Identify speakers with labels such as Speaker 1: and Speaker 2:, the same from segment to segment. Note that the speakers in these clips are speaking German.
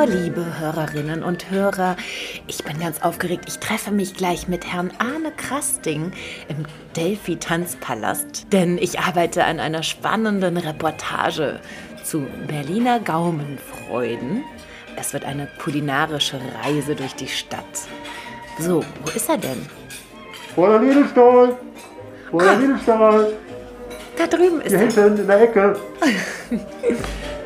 Speaker 1: Bonjour, liebe Hörerinnen und Hörer. Ich bin ganz aufgeregt. Ich treffe mich gleich mit Herrn Arne Krasting im Delphi Tanzpalast, denn ich arbeite an einer spannenden Reportage zu Berliner Gaumenfreuden. Es wird eine kulinarische Reise durch die Stadt. So, wo ist er denn?
Speaker 2: Fräulein Edelstahl! Fräulein Edelstahl!
Speaker 1: Da drüben ist
Speaker 2: Hier
Speaker 1: er.
Speaker 2: hinten in der Ecke.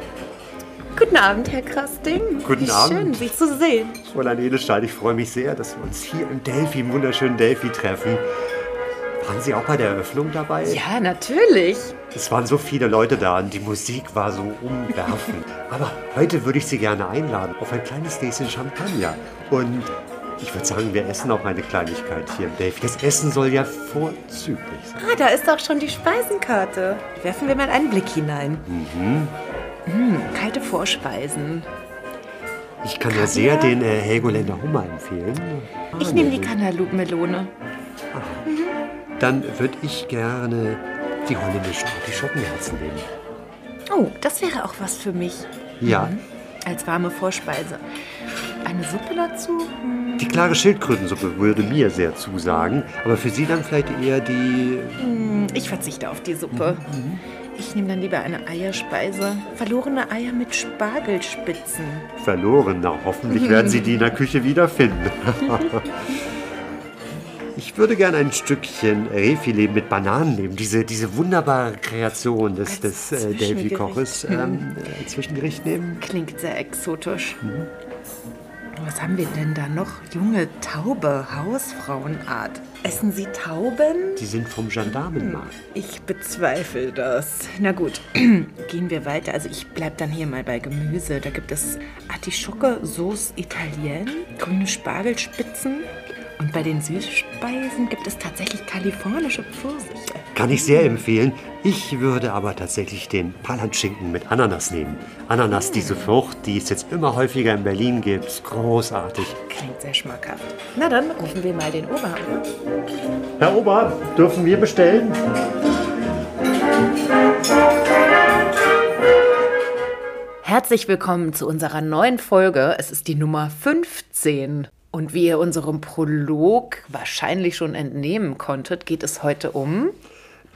Speaker 1: Guten Abend, Herr Krasting.
Speaker 3: Guten
Speaker 1: Wie
Speaker 3: Abend.
Speaker 1: Schön, Sie zu sehen.
Speaker 2: Fräulein Edelstahl, ich freue mich sehr, dass wir uns hier im Delphi, im wunderschönen Delphi treffen. Waren Sie auch bei der Eröffnung dabei?
Speaker 1: Ja, natürlich.
Speaker 2: Es waren so viele Leute da und die Musik war so umwerfend. Aber heute würde ich Sie gerne einladen auf ein kleines Gläschen Champagner. Und ich würde sagen, wir essen auch eine Kleinigkeit hier im Delphi. Das Essen soll ja vorzüglich sein.
Speaker 1: Ah, da ist auch schon die Speisenkarte. Werfen wir mal einen Blick hinein. Mhm. Kalte Vorspeisen.
Speaker 2: Ich kann ja sehr den äh, Helgoländer Hummer empfehlen.
Speaker 1: Ich nehme die Cantaloupe-Melone.
Speaker 2: Dann würde ich gerne die holländischen Artischockenherzen nehmen.
Speaker 1: Oh, das wäre auch was für mich.
Speaker 2: Ja,
Speaker 1: Als warme Vorspeise. Eine Suppe dazu? Hm,
Speaker 2: die klare Schildkrötensuppe würde mir sehr zusagen, aber für Sie dann vielleicht eher die...
Speaker 1: Ich verzichte auf die Suppe. Ich nehme dann lieber eine Eierspeise. Verlorene Eier mit Spargelspitzen.
Speaker 2: Verloren. Na, hoffentlich werden Sie die in der Küche wiederfinden. Ich würde gerne ein Stückchen Rehfilet mit Bananen nehmen. Diese, diese wunderbare Kreation des, des äh,
Speaker 1: Zwischengericht.
Speaker 2: Delphi-Koches ähm, äh, Zwischengericht nehmen.
Speaker 1: Klingt sehr exotisch. Was haben wir denn da noch? Junge Taube, Hausfrauenart. Essen Sie Tauben?
Speaker 2: Die sind vom Gendarmenmarkt.
Speaker 1: Ich bezweifle das. Na gut, gehen wir weiter. Also ich bleib dann hier mal bei Gemüse. Da gibt es Artischocke, Sauce Italienne, grüne Spargelspitzen. Und bei den Süßspeisen gibt es tatsächlich kalifornische Pfirsiche.
Speaker 2: Kann ich sehr empfehlen. Ich würde aber tatsächlich den Palanschinken mit Ananas nehmen. Ananas, diese Frucht, die es jetzt immer häufiger in Berlin gibt. Großartig.
Speaker 1: Klingt sehr schmackhaft. Na dann rufen wir mal den Ober an.
Speaker 2: Herr Ober, dürfen wir bestellen?
Speaker 1: Herzlich willkommen zu unserer neuen Folge. Es ist die Nummer 15. Und wie ihr unserem Prolog wahrscheinlich schon entnehmen konntet, geht es heute um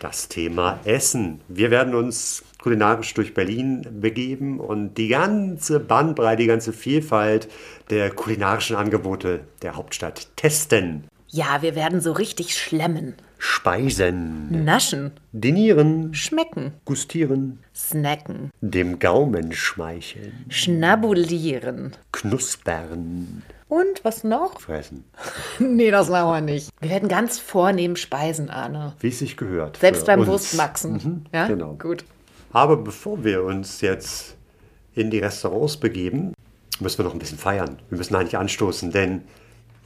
Speaker 2: Das Thema Essen. Wir werden uns kulinarisch durch Berlin begeben und die ganze Bandbreite, die ganze Vielfalt der kulinarischen Angebote der Hauptstadt testen.
Speaker 1: Ja, wir werden so richtig schlemmen,
Speaker 2: Speisen,
Speaker 1: naschen,
Speaker 2: dinieren,
Speaker 1: schmecken,
Speaker 2: gustieren,
Speaker 1: snacken,
Speaker 2: dem Gaumen schmeicheln,
Speaker 1: schnabulieren.
Speaker 2: knuspern,
Speaker 1: Und was noch?
Speaker 2: fressen.
Speaker 1: Nee, das machen wir nicht. Wir werden ganz vornehm speisen, Arne.
Speaker 2: Wie es sich gehört.
Speaker 1: Selbst beim
Speaker 2: uns.
Speaker 1: Wurstmaxen. Ja,
Speaker 2: genau.
Speaker 1: gut.
Speaker 2: Aber bevor wir uns jetzt in die Restaurants begeben, müssen wir noch ein bisschen feiern. Wir müssen eigentlich anstoßen, denn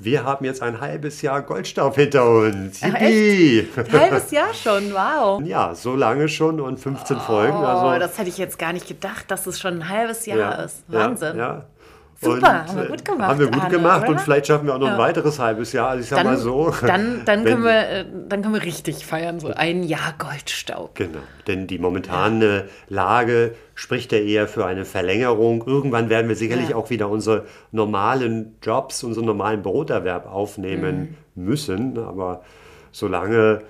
Speaker 2: wir haben jetzt ein halbes Jahr Goldstaub hinter uns.
Speaker 1: Ach,
Speaker 2: Yippie!
Speaker 1: Halbes Jahr schon, wow.
Speaker 2: Ja, so lange schon und 15 Folgen.
Speaker 1: Oh,
Speaker 2: Also,
Speaker 1: das hätte ich jetzt gar nicht gedacht, dass es schon ein halbes Jahr
Speaker 2: ja,
Speaker 1: ist. Wahnsinn.
Speaker 2: Ja, ja.
Speaker 1: Super,
Speaker 2: Und,
Speaker 1: haben wir
Speaker 2: äh,
Speaker 1: gut gemacht,
Speaker 2: Haben wir gut
Speaker 1: Arne,
Speaker 2: gemacht
Speaker 1: oder?
Speaker 2: und vielleicht schaffen wir auch noch ein
Speaker 1: Ja.
Speaker 2: weiteres halbes Jahr. Also ich sag
Speaker 1: Dann,
Speaker 2: mal so.
Speaker 1: dann, dann, können wir, äh, dann können wir richtig feiern, so ein Jahr Goldstaub.
Speaker 2: Genau, denn die momentane Lage spricht ja eher für eine Verlängerung. Irgendwann werden wir sicherlich
Speaker 1: Ja.
Speaker 2: auch wieder unsere normalen Jobs, unseren normalen Broterwerb aufnehmen
Speaker 1: Mhm.
Speaker 2: müssen. Aber solange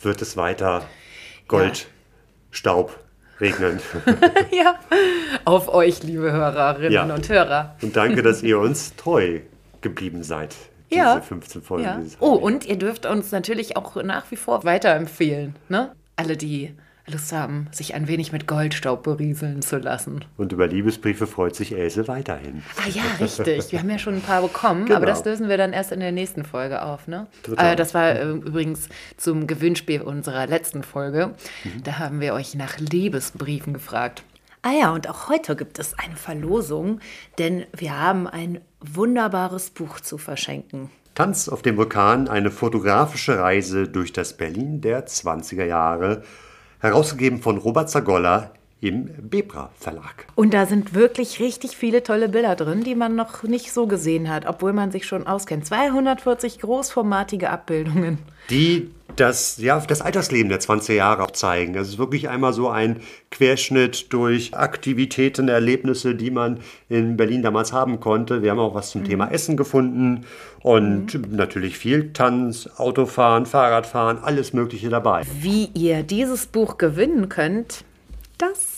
Speaker 2: wird es weiter Gold, Staub regnen.
Speaker 1: ja, auf euch, liebe Hörerinnen
Speaker 2: Ja.
Speaker 1: und Hörer.
Speaker 2: Und danke, dass ihr uns treu geblieben seid. Diese
Speaker 1: Ja.
Speaker 2: 15 Folgen.
Speaker 1: Ja. Oh, und ihr dürft uns natürlich auch nach wie vor weiterempfehlen. Ne? Alle, die Lust haben, sich ein wenig mit Goldstaub berieseln zu lassen.
Speaker 2: Und über Liebesbriefe freut sich Else weiterhin.
Speaker 1: Ah ja, richtig. Wir haben ja schon ein paar bekommen,
Speaker 2: Genau.
Speaker 1: aber das lösen wir dann erst in der nächsten Folge auf. Ne?
Speaker 2: Total.
Speaker 1: Äh, das war äh, übrigens zum Gewinnspiel unserer letzten Folge.
Speaker 2: Mhm.
Speaker 1: Da haben wir euch nach Liebesbriefen gefragt. Ah ja, und auch heute gibt es eine Verlosung, denn wir haben ein wunderbares Buch zu verschenken.
Speaker 2: Tanz auf dem Vulkan, eine fotografische Reise durch das Berlin der 20er Jahre, herausgegeben von Robert Zagolla im Bebra Verlag.
Speaker 1: Und da sind wirklich richtig viele tolle Bilder drin, die man noch nicht so gesehen hat, obwohl man sich schon auskennt. 240 großformatige Abbildungen.
Speaker 2: Die das, ja, das Altersleben der 20er Jahre auch zeigen. Es ist wirklich einmal so ein Querschnitt durch Aktivitäten, Erlebnisse, die man in Berlin damals haben konnte. Wir haben auch was zum Thema Essen gefunden und natürlich viel Tanz, Autofahren, Fahrradfahren, alles Mögliche dabei.
Speaker 1: Wie ihr dieses Buch gewinnen könnt, das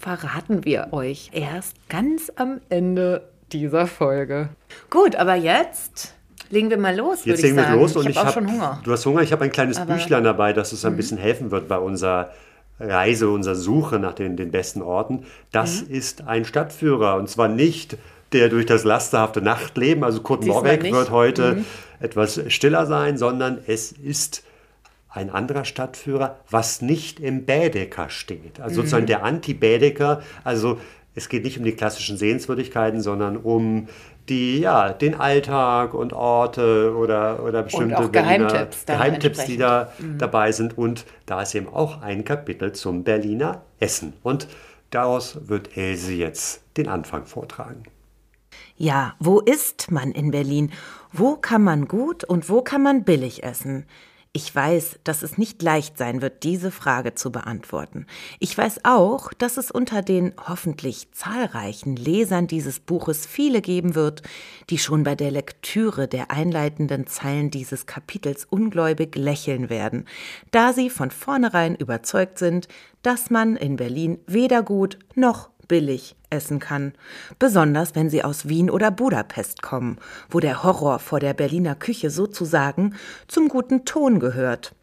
Speaker 1: verraten wir euch erst ganz am Ende dieser Folge. Gut, aber jetzt legen wir mal los,
Speaker 2: Jetzt legen wir
Speaker 1: sagen.
Speaker 2: los und
Speaker 1: ich habe
Speaker 2: habe
Speaker 1: schon Hunger.
Speaker 2: Du hast Hunger, ich habe ein kleines
Speaker 1: Aber- Mhm.
Speaker 2: Büchlein dabei, das uns ein bisschen helfen wird bei unserer Reise, unserer Suche nach den, den besten Orten. Das
Speaker 1: Mhm.
Speaker 2: ist ein Stadtführer und zwar nicht der durch das lasterhafte Nachtleben, also Kurt Morbeck.
Speaker 1: Mhm.
Speaker 2: wird heute etwas stiller sein, sondern es ist ein anderer Stadtführer, was nicht im Bädeker steht. Also sozusagen der Anti-Bädeker, also es geht nicht um die klassischen Sehenswürdigkeiten, sondern um die, ja, den Alltag und Orte oder, oder bestimmte
Speaker 1: auch
Speaker 2: Berliner
Speaker 1: Geheimtipps
Speaker 2: Geheimtipps, die da
Speaker 1: entsprechend.
Speaker 2: dabei sind. Und da ist eben auch ein Kapitel zum Berliner Essen. Und daraus wird Else jetzt den Anfang vortragen.
Speaker 1: Ja, wo isst man in Berlin? Wo kann man gut und wo kann man billig essen? Ich weiß, dass es nicht leicht sein wird, diese Frage zu beantworten. Ich weiß auch, dass es unter den hoffentlich zahlreichen Lesern dieses Buches viele geben wird, die schon bei der Lektüre der einleitenden Zeilen dieses Kapitels ungläubig lächeln werden, da sie von vornherein überzeugt sind, dass man in Berlin weder gut noch billig essen kann. Besonders wenn sie aus Wien oder Budapest kommen, wo der Horror vor der Berliner Küche sozusagen zum guten Ton gehört.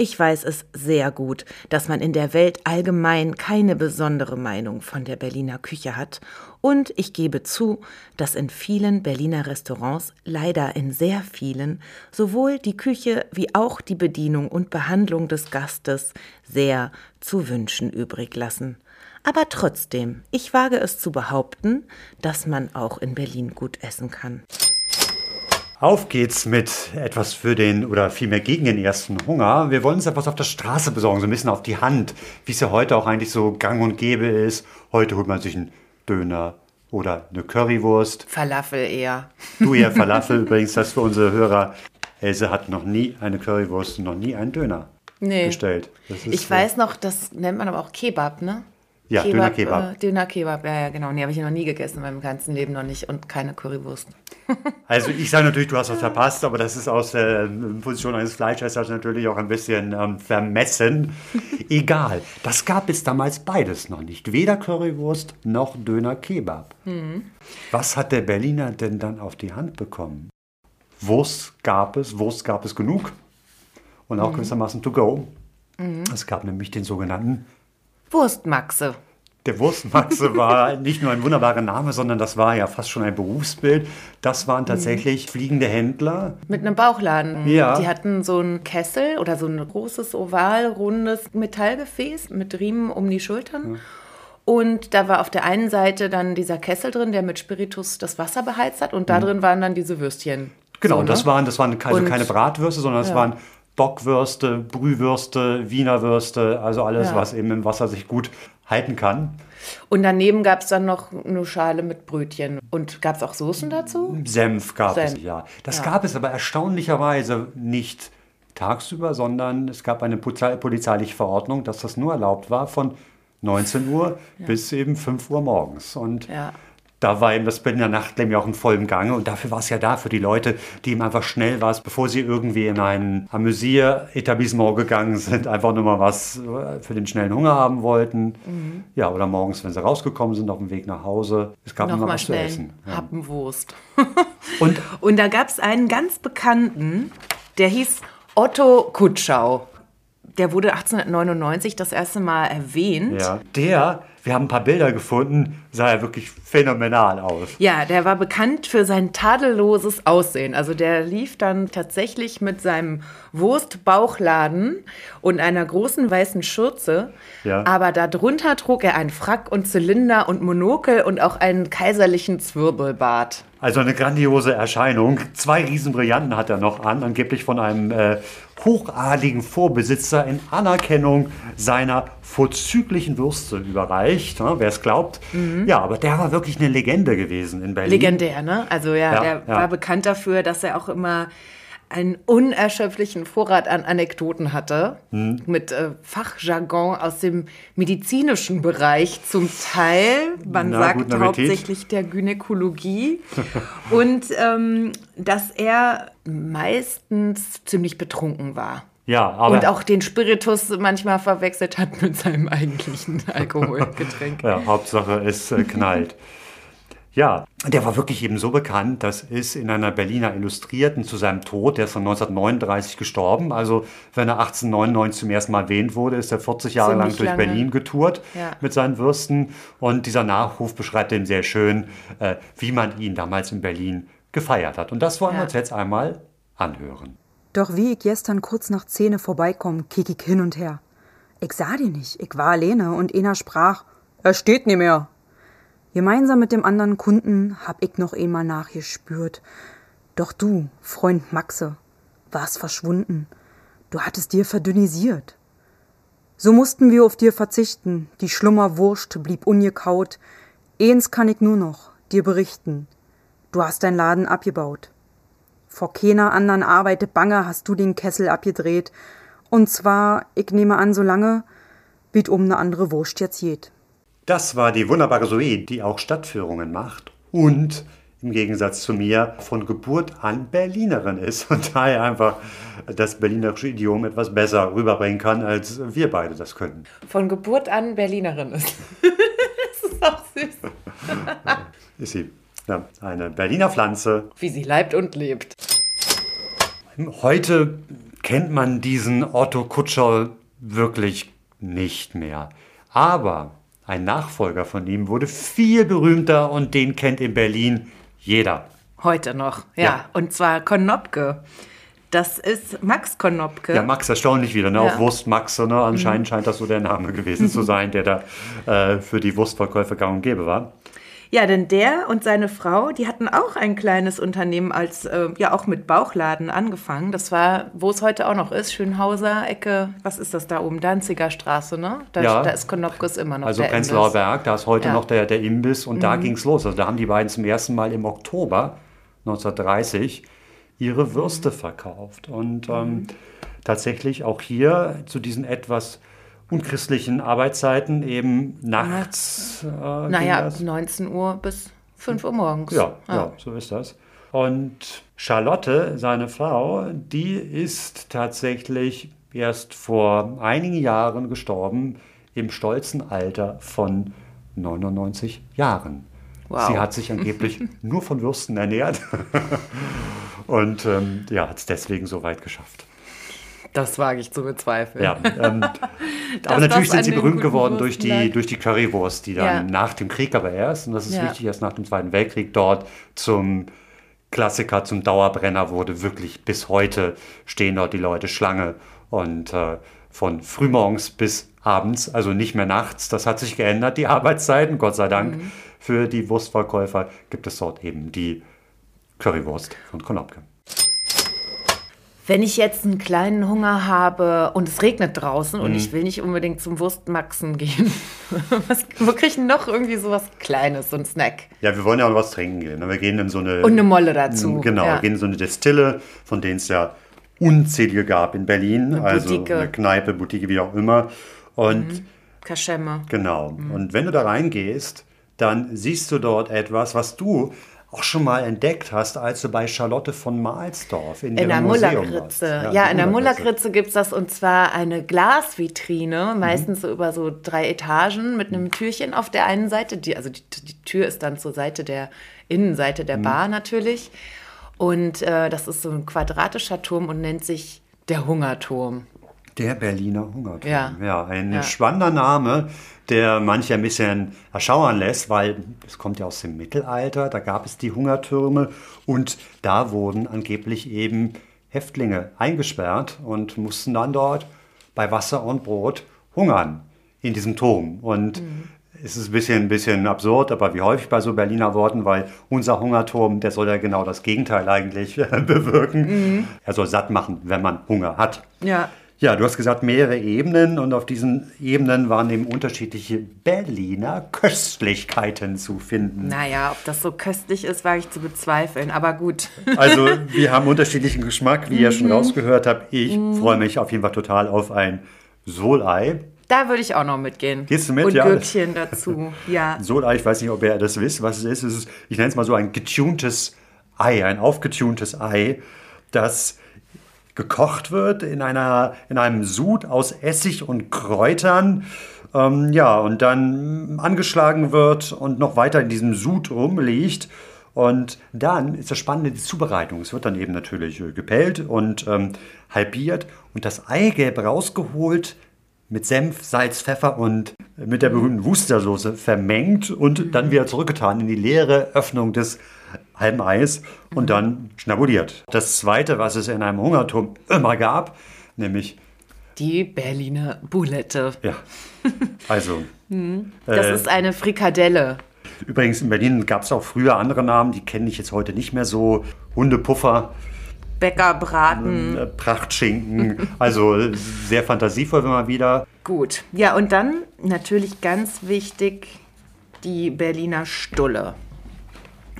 Speaker 1: Ich weiß es sehr gut, dass man in der Welt allgemein keine besondere Meinung von der Berliner Küche hat, und ich gebe zu, dass in vielen Berliner Restaurants, leider in sehr vielen, sowohl die Küche wie auch die Bedienung und Behandlung des Gastes sehr zu wünschen übrig lassen. Aber trotzdem, ich wage es zu behaupten, dass man auch in Berlin gut essen kann.
Speaker 2: Auf geht's mit etwas für den oder vielmehr gegen den ersten Hunger. Wir wollen uns etwas auf der Straße besorgen, so ein bisschen auf die Hand, wie es ja heute auch eigentlich so gang und gäbe ist. Heute holt man sich einen Döner oder eine Currywurst.
Speaker 1: Falafel eher.
Speaker 2: Du eher Falafel übrigens, das für unsere Hörer. Else hat noch nie eine Currywurst und noch nie einen Döner
Speaker 1: Nee.
Speaker 2: bestellt. Das ist
Speaker 1: Ich
Speaker 2: so.
Speaker 1: weiß noch, das nennt man aber auch Kebab, ne?
Speaker 2: Ja, Döner Kebab.
Speaker 1: Äh, Döner Kebab, ja, ja, genau. Nee, habe ich noch nie gegessen, in meinem ganzen Leben noch nicht. Und keine Currywurst.
Speaker 2: Also ich sage natürlich, du hast was verpasst, aber das ist aus der Position eines Fleischessers natürlich auch ein bisschen ähm, vermessen. Egal, das gab es damals beides noch nicht. Weder Currywurst noch Döner Kebab. Was hat der Berliner denn dann auf die Hand bekommen? Wurst gab es, Wurst gab es genug und auch gewissermaßen to go. Es gab nämlich den sogenannten
Speaker 1: Wurstmaxe.
Speaker 2: der Wurstmaxe war nicht nur ein wunderbarer Name, sondern das war ja fast schon ein Berufsbild. Das waren tatsächlich fliegende Händler.
Speaker 1: Mit einem Bauchladen.
Speaker 2: Ja.
Speaker 1: Die hatten so einen Kessel oder so ein großes, oval, rundes Metallgefäß mit Riemen um die Schultern. Und da war auf der einen Seite dann dieser Kessel drin, der mit Spiritus das Wasser beheizt hat. Und da drin waren dann diese Würstchen.
Speaker 2: Genau,
Speaker 1: So,
Speaker 2: und das
Speaker 1: ne?
Speaker 2: waren, das waren also
Speaker 1: Und-
Speaker 2: keine Bratwürste, sondern es
Speaker 1: Ja.
Speaker 2: waren Bockwürste, Brühwürste, Wiener Würste, also alles,
Speaker 1: Ja.
Speaker 2: was eben im Wasser sich gut halten kann.
Speaker 1: Und daneben gab es dann noch eine Schale mit Brötchen. Und gab es auch Soßen dazu?
Speaker 2: Senf gab
Speaker 1: Senf.
Speaker 2: es, ja. Das
Speaker 1: Ja.
Speaker 2: gab es aber erstaunlicherweise nicht tagsüber, sondern es gab eine polizei- polizeiliche Verordnung, dass das nur erlaubt war von 19 Uhr bis eben 5 Uhr morgens. Und
Speaker 1: Ja.
Speaker 2: Da war eben das Berliner Nachtleben ja auch in vollem Gange und dafür war es ja da für die Leute, die eben einfach schnell war, bevor sie irgendwie in ein Amüsier-Etablissement gegangen sind, einfach nur mal was äh, für den schnellen Hunger haben wollten.
Speaker 1: Mhm.
Speaker 2: Ja, oder morgens, wenn sie rausgekommen sind auf dem Weg nach Hause. Es gab immer
Speaker 1: Nochmal
Speaker 2: was zu essen. Ja.
Speaker 1: Happenwurst.
Speaker 2: Und
Speaker 1: Und da gab es einen ganz bekannten, der hieß Otto Kutschau. Der wurde 1899 das erste Mal erwähnt.
Speaker 2: Ja. Der, wir haben ein paar Bilder gefunden, sah ja wirklich phänomenal aus.
Speaker 1: Ja, der war bekannt für sein tadelloses Aussehen. Also der lief dann tatsächlich mit seinem Wurstbauchladen und einer großen weißen Schürze.
Speaker 2: Ja.
Speaker 1: Aber darunter trug er einen Frack und Zylinder und Monokel und auch einen kaiserlichen Zwirbelbart.
Speaker 2: Also eine grandiose Erscheinung. Zwei Riesenbrillanten hat er noch an, angeblich von einem äh, hochadligen Vorbesitzer in Anerkennung seiner vorzüglichen Würste überreicht, ne, wer es glaubt. Ja, aber der war wirklich eine Legende gewesen in Berlin.
Speaker 1: Legendär, ne? Also ja,
Speaker 2: Ja,
Speaker 1: der
Speaker 2: ja.
Speaker 1: war bekannt dafür, dass er auch immer einen unerschöpflichen Vorrat an Anekdoten hatte,
Speaker 2: Hm.
Speaker 1: mit äh, Fachjargon aus dem medizinischen Bereich zum Teil, man
Speaker 2: Na,
Speaker 1: sagt hauptsächlich der Gynäkologie, und ähm, dass er meistens ziemlich betrunken war.
Speaker 2: Ja, aber
Speaker 1: und auch den Spiritus manchmal verwechselt hat mit seinem eigentlichen Alkoholgetränk.
Speaker 2: Ja, Hauptsache es äh, knallt. Ja, der war wirklich eben so bekannt, dass es in einer Berliner Illustrierten zu seinem Tod, der ist dann 1939 gestorben, also wenn er 1899 zum ersten Mal erwähnt wurde, ist er 40 Jahre lang durch
Speaker 1: lange.
Speaker 2: Berlin getourt
Speaker 1: Ja.
Speaker 2: mit seinen Würsten und dieser Nachruf beschreibt eben sehr schön, äh, wie man ihn damals in Berlin gefeiert hat. Und das wollen wir
Speaker 1: Ja.
Speaker 2: uns jetzt einmal anhören.
Speaker 4: Doch wie ich gestern kurz nach Zähne vorbeikomm, kick ich hin und her. Ich sah die nicht, ich war alleine und einer sprach, er steht nie mehr. Gemeinsam mit dem anderen Kunden hab ich noch einmal nachgespürt. Doch du, Freund Maxe, warst verschwunden. Du hattest dir verdünnisiert. So mussten wir auf dir verzichten, die Schlummerwurst blieb ungekaut. Eins kann ich nur noch dir berichten. Du hast dein Laden abgebaut. Vor keiner anderen Arbeit bange hast du den Kessel abgedreht. Und zwar, ich nehme an, so lange, wie um eine andere Wurst jetzt geht.
Speaker 2: Das war die wunderbare Zoe, die auch Stadtführungen macht und im Gegensatz zu mir von Geburt an Berlinerin ist und daher einfach das berlinerische Idiom etwas besser rüberbringen kann, als wir beide das können.
Speaker 1: Von Geburt an Berlinerin ist. das ist auch süß.
Speaker 2: Ist sie ja, eine Berliner Pflanze.
Speaker 1: Wie sie leibt und lebt.
Speaker 2: Heute kennt man diesen Otto Kutscher wirklich nicht mehr. Aber ein Nachfolger von ihm wurde viel berühmter und den kennt in Berlin jeder.
Speaker 1: Heute noch, ja.
Speaker 2: Ja.
Speaker 1: Und zwar Konopke. Das ist Max Konopke.
Speaker 2: Ja, Max erstaunlich wieder, ne?
Speaker 1: Ja. Mhm.
Speaker 2: Auch Wurst Max, ne? Anscheinend scheint das so der Name gewesen zu sein, der da äh, für die Wurstverkäufe gang und gäbe war.
Speaker 1: Ja, denn der und seine Frau, die hatten auch ein kleines Unternehmen als, äh, ja, auch mit Bauchladen angefangen. Das war, wo es heute auch noch ist, Schönhauser, Ecke, was ist das da oben? Danziger Straße, ne? Da,
Speaker 2: Ja.
Speaker 1: da ist Konopkes immer noch
Speaker 2: Also Prenzlauer. Berg, da ist heute
Speaker 1: Ja. Mhm.
Speaker 2: noch der, der Imbiss und da ging's los. Also da haben die beiden zum ersten Mal im Oktober 1930 ihre Würste verkauft. Und ähm, tatsächlich auch hier zu diesen etwas unchristlichen Arbeitszeiten eben nachts. Äh,
Speaker 1: Naja,
Speaker 2: das.
Speaker 1: 19 Uhr bis 5 Uhr morgens.
Speaker 2: Ja, ja. so ist das. Und Charlotte, seine Frau, die ist tatsächlich erst vor einigen Jahren gestorben, im stolzen Alter von 99 Jahren.
Speaker 1: Wow.
Speaker 2: Sie hat sich angeblich nur von Würsten ernährt und ähm, ja, hat es deswegen so weit geschafft.
Speaker 1: Das wage ich zu bezweifeln.
Speaker 2: Ja, ähm, aber natürlich sind sie berühmt geworden durch die,
Speaker 1: lag.
Speaker 2: durch die Currywurst, die dann
Speaker 1: Ja.
Speaker 2: nach dem Krieg aber erst, und das ist
Speaker 1: Ja.
Speaker 2: wichtig, erst nach dem Zweiten Weltkrieg dort zum Klassiker, zum Dauerbrenner wurde. Wirklich bis heute stehen dort die Leute Schlange und äh, von frühmorgens bis abends, also nicht mehr nachts. Das hat sich geändert, die Arbeitszeiten, Gott sei Dank.
Speaker 1: Mhm.
Speaker 2: Für die Wurstverkäufer gibt es dort eben die Currywurst von Konopke.
Speaker 1: Wenn ich jetzt einen kleinen Hunger habe und es regnet draußen
Speaker 2: Mhm.
Speaker 1: und ich will nicht unbedingt zum Wurstmaxen gehen, was, wo kriege ich denn noch irgendwie sowas Kleines, so ein Snack?
Speaker 2: Ja, wir wollen ja auch was trinken gehen. ne? Wir gehen in so eine.
Speaker 1: Und eine Molle dazu.
Speaker 2: Genau,
Speaker 1: ja.
Speaker 2: wir gehen in so eine Destille, von denen es ja unzählige gab in Berlin. also
Speaker 1: Boutique.
Speaker 2: eine Kneipe, Boutique, wie auch immer. Und
Speaker 1: Kaschemme.
Speaker 2: genau.
Speaker 1: Mhm.
Speaker 2: Und wenn du da reingehst, dann siehst du dort etwas, was du auch schon mal entdeckt hast, als du bei Charlotte von Mahlsdorf in,
Speaker 1: In der. Mullerkritze. Ja,
Speaker 2: die
Speaker 1: in der
Speaker 2: Mullerkritze.
Speaker 1: Mullerkritze gibt es das und zwar eine Glasvitrine,
Speaker 2: Mhm.
Speaker 1: meistens so über so drei Etagen mit einem Türchen auf der einen Seite. Die, also die, die Tür ist dann zur Seite der Innenseite
Speaker 2: Mhm.
Speaker 1: der Bar natürlich. Und äh, das ist so ein quadratischer Turm und nennt sich der Hungerturm.
Speaker 2: Der Berliner Hungerturm.
Speaker 1: Ja.
Speaker 2: ja ein
Speaker 1: Ja.
Speaker 2: spannender Name, der manche ein bisschen erschauern lässt, weil es kommt ja aus dem Mittelalter, da gab es die Hungertürme und da wurden angeblich eben Häftlinge eingesperrt und mussten dann dort bei Wasser und Brot hungern in diesem Turm. Und es ist ein bisschen, ein bisschen absurd, aber wie häufig bei so Berliner Worten, weil unser Hungerturm, der soll ja genau das Gegenteil eigentlich bewirken. Er soll satt machen, wenn man Hunger hat.
Speaker 1: Ja.
Speaker 2: Ja, du hast gesagt, mehrere Ebenen und auf diesen Ebenen waren eben unterschiedliche Berliner Köstlichkeiten zu finden.
Speaker 1: Naja, ob das so köstlich ist, wage ich zu bezweifeln, aber gut.
Speaker 2: Also wir haben unterschiedlichen Geschmack, wie ihr schon rausgehört habt. Ich freue mich auf jeden Fall total auf ein Solei.
Speaker 1: Da würde ich auch noch mitgehen.
Speaker 2: Gehst du mit?
Speaker 1: Und
Speaker 2: Ja.
Speaker 1: Gürkchen dazu, ja.
Speaker 2: Solei, ich weiß nicht, ob ihr das wisst, was es ist. Es ist ich nenne es mal so ein getuntes Ei, ein aufgetuntes Ei, das gekocht wird in, einer, in einem Sud aus Essig und Kräutern. Ähm, ja, und dann angeschlagen wird und noch weiter in diesem Sud rumliegt. Und dann ist das Spannende die Zubereitung. Es wird dann eben natürlich äh, gepellt und ähm, halbiert und das Eigelb rausgeholt, mit Senf, Salz, Pfeffer und mit der berühmten Wustersoße vermengt und dann wieder zurückgetan in die leere Öffnung des halben Eis und dann schnabuliert. Das zweite, was es in einem Hungerturm immer gab, nämlich,
Speaker 1: Die Berliner Boulette.
Speaker 2: ja, also,
Speaker 1: Das
Speaker 2: Äh.
Speaker 1: ist eine Frikadelle.
Speaker 2: übrigens in Berlin gab es auch früher andere Namen, die kenne ich jetzt heute nicht mehr so. Hundepuffer,
Speaker 1: Bäckerbraten.
Speaker 2: äh, Prachtschinken, also äh, sehr fantasievoll immer wieder.
Speaker 1: Gut. Ja, und dann natürlich ganz wichtig die Berliner Stulle.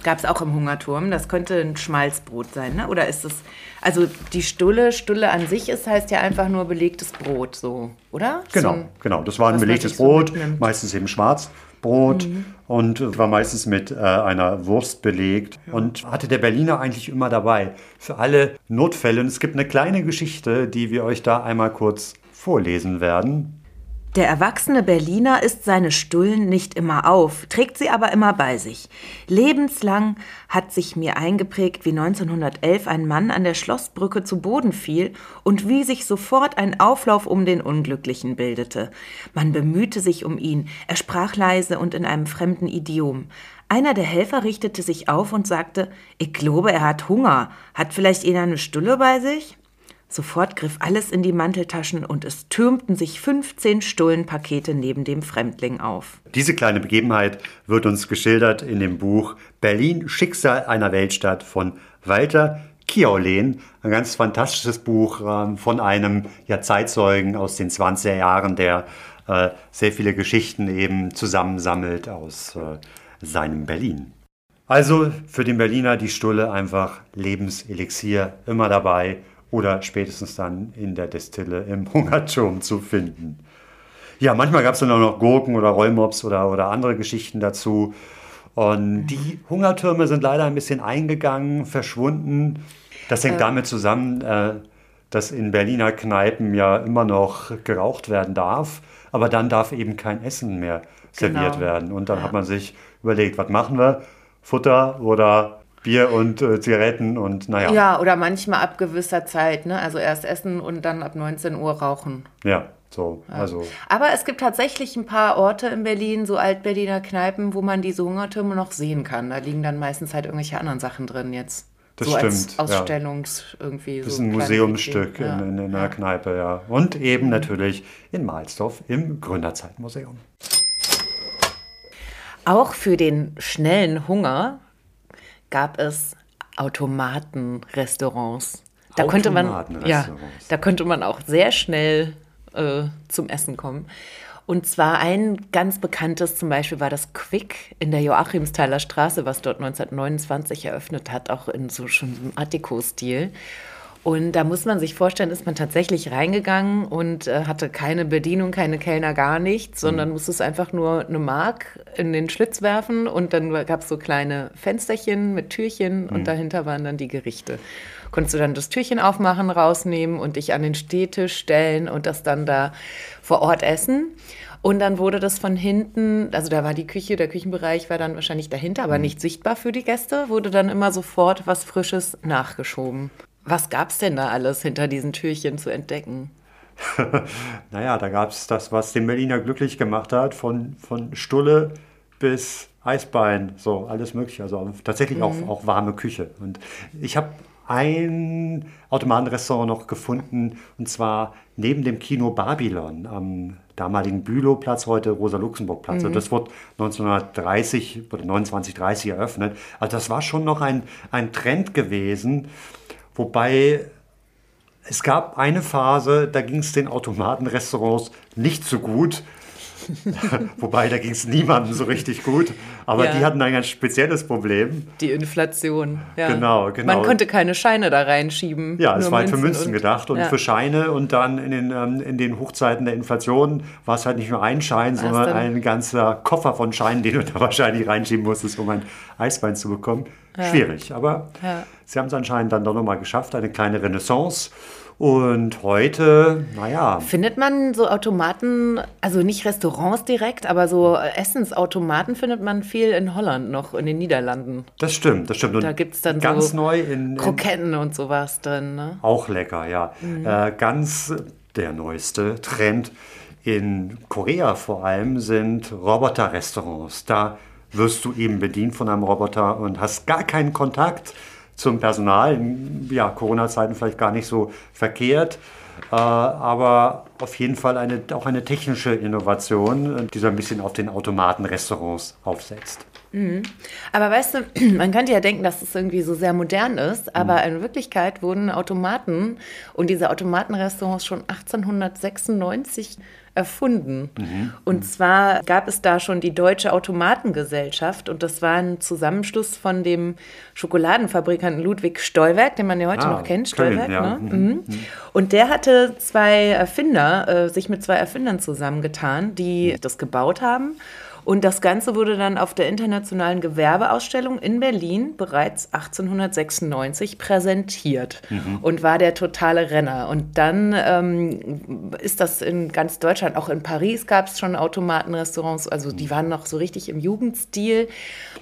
Speaker 1: Gab es auch im Hungerturm. Das könnte ein Schmalzbrot sein, ne? Oder ist es. Also die Stulle, Stulle an sich ist, heißt ja einfach nur belegtes Brot, so, oder?
Speaker 2: Genau,
Speaker 1: So
Speaker 2: genau. Das war ein belegtes
Speaker 1: so
Speaker 2: Brot.
Speaker 1: Mhm.
Speaker 2: meistens eben Schwarzbrot und war meistens mit äh, einer Wurst belegt und hatte der Berliner eigentlich immer dabei für alle Notfälle. Und es gibt eine kleine Geschichte, die wir euch da einmal kurz vorlesen werden.
Speaker 1: Der erwachsene Berliner isst seine Stullen nicht immer auf, trägt sie aber immer bei sich. Lebenslang hat sich mir eingeprägt, wie 1911 ein Mann an der Schlossbrücke zu Boden fiel und wie sich sofort ein Auflauf um den Unglücklichen bildete. Man bemühte sich um ihn, er sprach leise und in einem fremden Idiom. Einer der Helfer richtete sich auf und sagte, ich glaube, er hat Hunger. Hat vielleicht einer eine Stulle bei sich? Sofort griff alles in die Manteltaschen und es türmten sich 15 Stullenpakete neben dem Fremdling auf.
Speaker 2: Diese kleine Begebenheit wird uns geschildert in dem Buch Berlin Schicksal einer Weltstadt von Walter Kiolen. Ein ganz fantastisches Buch ähm, von einem ja, Zeitzeugen aus den 20er Jahren, der äh, sehr viele Geschichten eben zusammensammelt aus äh, seinem Berlin. Also für den Berliner die Stulle einfach Lebenselixier immer dabei oder spätestens dann in der Destille im Hungerturm zu finden. Ja, manchmal gab es dann auch noch Gurken oder Rollmops oder, oder andere Geschichten dazu. Und die Hungertürme sind leider ein bisschen eingegangen, verschwunden. Das hängt damit zusammen, äh, dass in Berliner Kneipen ja immer noch geraucht werden darf, aber dann darf eben kein Essen mehr serviert
Speaker 1: Genau.
Speaker 2: werden. Und dann hat man sich überlegt, was machen wir? Futter oder Bier und äh, Zigaretten und naja.
Speaker 1: Ja, oder manchmal ab gewisser Zeit, ne? Also erst essen und dann ab 19 Uhr rauchen.
Speaker 2: Ja, so, also.
Speaker 1: Aber es gibt tatsächlich ein paar Orte in Berlin, so Alt-Berliner Kneipen, wo man diese Hungertürme noch sehen kann. Da liegen dann meistens halt irgendwelche anderen Sachen drin jetzt.
Speaker 2: Das
Speaker 1: so
Speaker 2: stimmt,
Speaker 1: als
Speaker 2: ja.
Speaker 1: Ausstellungs irgendwie.
Speaker 2: Das ist
Speaker 1: so
Speaker 2: ein
Speaker 1: kleine
Speaker 2: Museumsstück.
Speaker 1: Ja.
Speaker 2: in, in, in einer Kneipe, ja. Und eben natürlich in Mahlsdorf im Gründerzeitmuseum.
Speaker 1: Auch für den schnellen Hunger gab es Automatenrestaurants. Da konnte man, ja, da konnte man auch sehr schnell äh, zum Essen kommen. Und zwar ein ganz bekanntes zum Beispiel war das Quick in der Joachimsthaler Straße, was dort 1929 eröffnet hat, auch in so schon so einem Art Deco-Stil. Und da muss man sich vorstellen, ist man tatsächlich reingegangen und äh, hatte keine Bedienung, keine Kellner, gar nichts, sondern musste es einfach nur eine Mark in den Schlitz werfen und dann gab es so kleine Fensterchen mit Türchen und dahinter waren dann die Gerichte. Konntest du dann das Türchen aufmachen, rausnehmen und dich an den Stehtisch stellen und das dann da vor Ort essen. Und dann wurde das von hinten, also da war die Küche, der Küchenbereich war dann wahrscheinlich dahinter, aber nicht sichtbar für die Gäste, wurde dann immer sofort was Frisches nachgeschoben. Was gab's denn da alles hinter diesen Türchen zu entdecken?
Speaker 2: naja, da gab es das, was den Berliner glücklich gemacht hat, von, von Stulle bis Eisbein, so alles mögliche. Also tatsächlich mhm. auch, auch warme Küche. Und ich habe ein Automatenrestaurant noch gefunden, und zwar neben dem Kino Babylon am damaligen Bülowplatz, heute Rosa-Luxemburg-Platz. Mhm. Das wurde 1930 oder 2930 eröffnet. Also das war schon noch ein, ein Trend gewesen, wobei es gab eine Phase, da ging es den Automatenrestaurants nicht so gut. Wobei, da ging es niemandem so richtig gut. Aber ja. die hatten ein ganz spezielles Problem.
Speaker 1: Die Inflation.
Speaker 2: Ja. Genau, genau.
Speaker 1: Man konnte keine Scheine da reinschieben.
Speaker 2: Ja, es war halt für Münzen und, gedacht und ja. für Scheine. Und dann in den, ähm, in den Hochzeiten der Inflation war es halt nicht nur ein Schein, Was sondern ein ganzer Koffer von Scheinen, den du da wahrscheinlich reinschieben musstest, um ein Eisbein zu bekommen. Schwierig, aber sie haben es anscheinend dann doch nochmal geschafft, eine kleine Renaissance. Und heute, naja.
Speaker 1: Findet man so Automaten, also nicht Restaurants direkt, aber so Essensautomaten findet man viel in Holland noch, in den Niederlanden.
Speaker 2: Das stimmt, das stimmt. Und
Speaker 1: da gibt es dann
Speaker 2: ganz
Speaker 1: so
Speaker 2: neu in, in,
Speaker 1: Kroketten und sowas drin. Ne?
Speaker 2: Auch lecker, ja. Mhm. Äh, ganz der neueste Trend in Korea vor allem sind Roboter-Restaurants. Da wirst du eben bedient von einem Roboter und hast gar keinen Kontakt zum Personal. Ja, Corona-Zeiten vielleicht gar nicht so verkehrt. Äh, aber auf jeden Fall eine, auch eine technische Innovation, die so ein bisschen auf den Automatenrestaurants aufsetzt.
Speaker 1: Mhm. Aber weißt du, man könnte ja denken, dass es irgendwie so sehr modern ist, aber mhm. in Wirklichkeit wurden Automaten und diese Automatenrestaurants schon 1896 erfunden. Mhm. Und zwar gab es da schon die Deutsche Automatengesellschaft und das war ein Zusammenschluss von dem Schokoladenfabrikanten Ludwig Stolwerk, den man ja heute ah, noch kennt, Stolwerk. Köln, ja. ne? Mhm. mhm. Und der hatte zwei Erfinder, äh, sich mit zwei Erfindern zusammengetan, die mhm. das gebaut haben. Und das Ganze wurde dann auf der Internationalen Gewerbeausstellung in Berlin bereits 1896 präsentiert mhm. und war der totale Renner. Und dann ähm, ist das in ganz Deutschland, auch in Paris gab es schon Automatenrestaurants, also die waren noch so richtig im Jugendstil.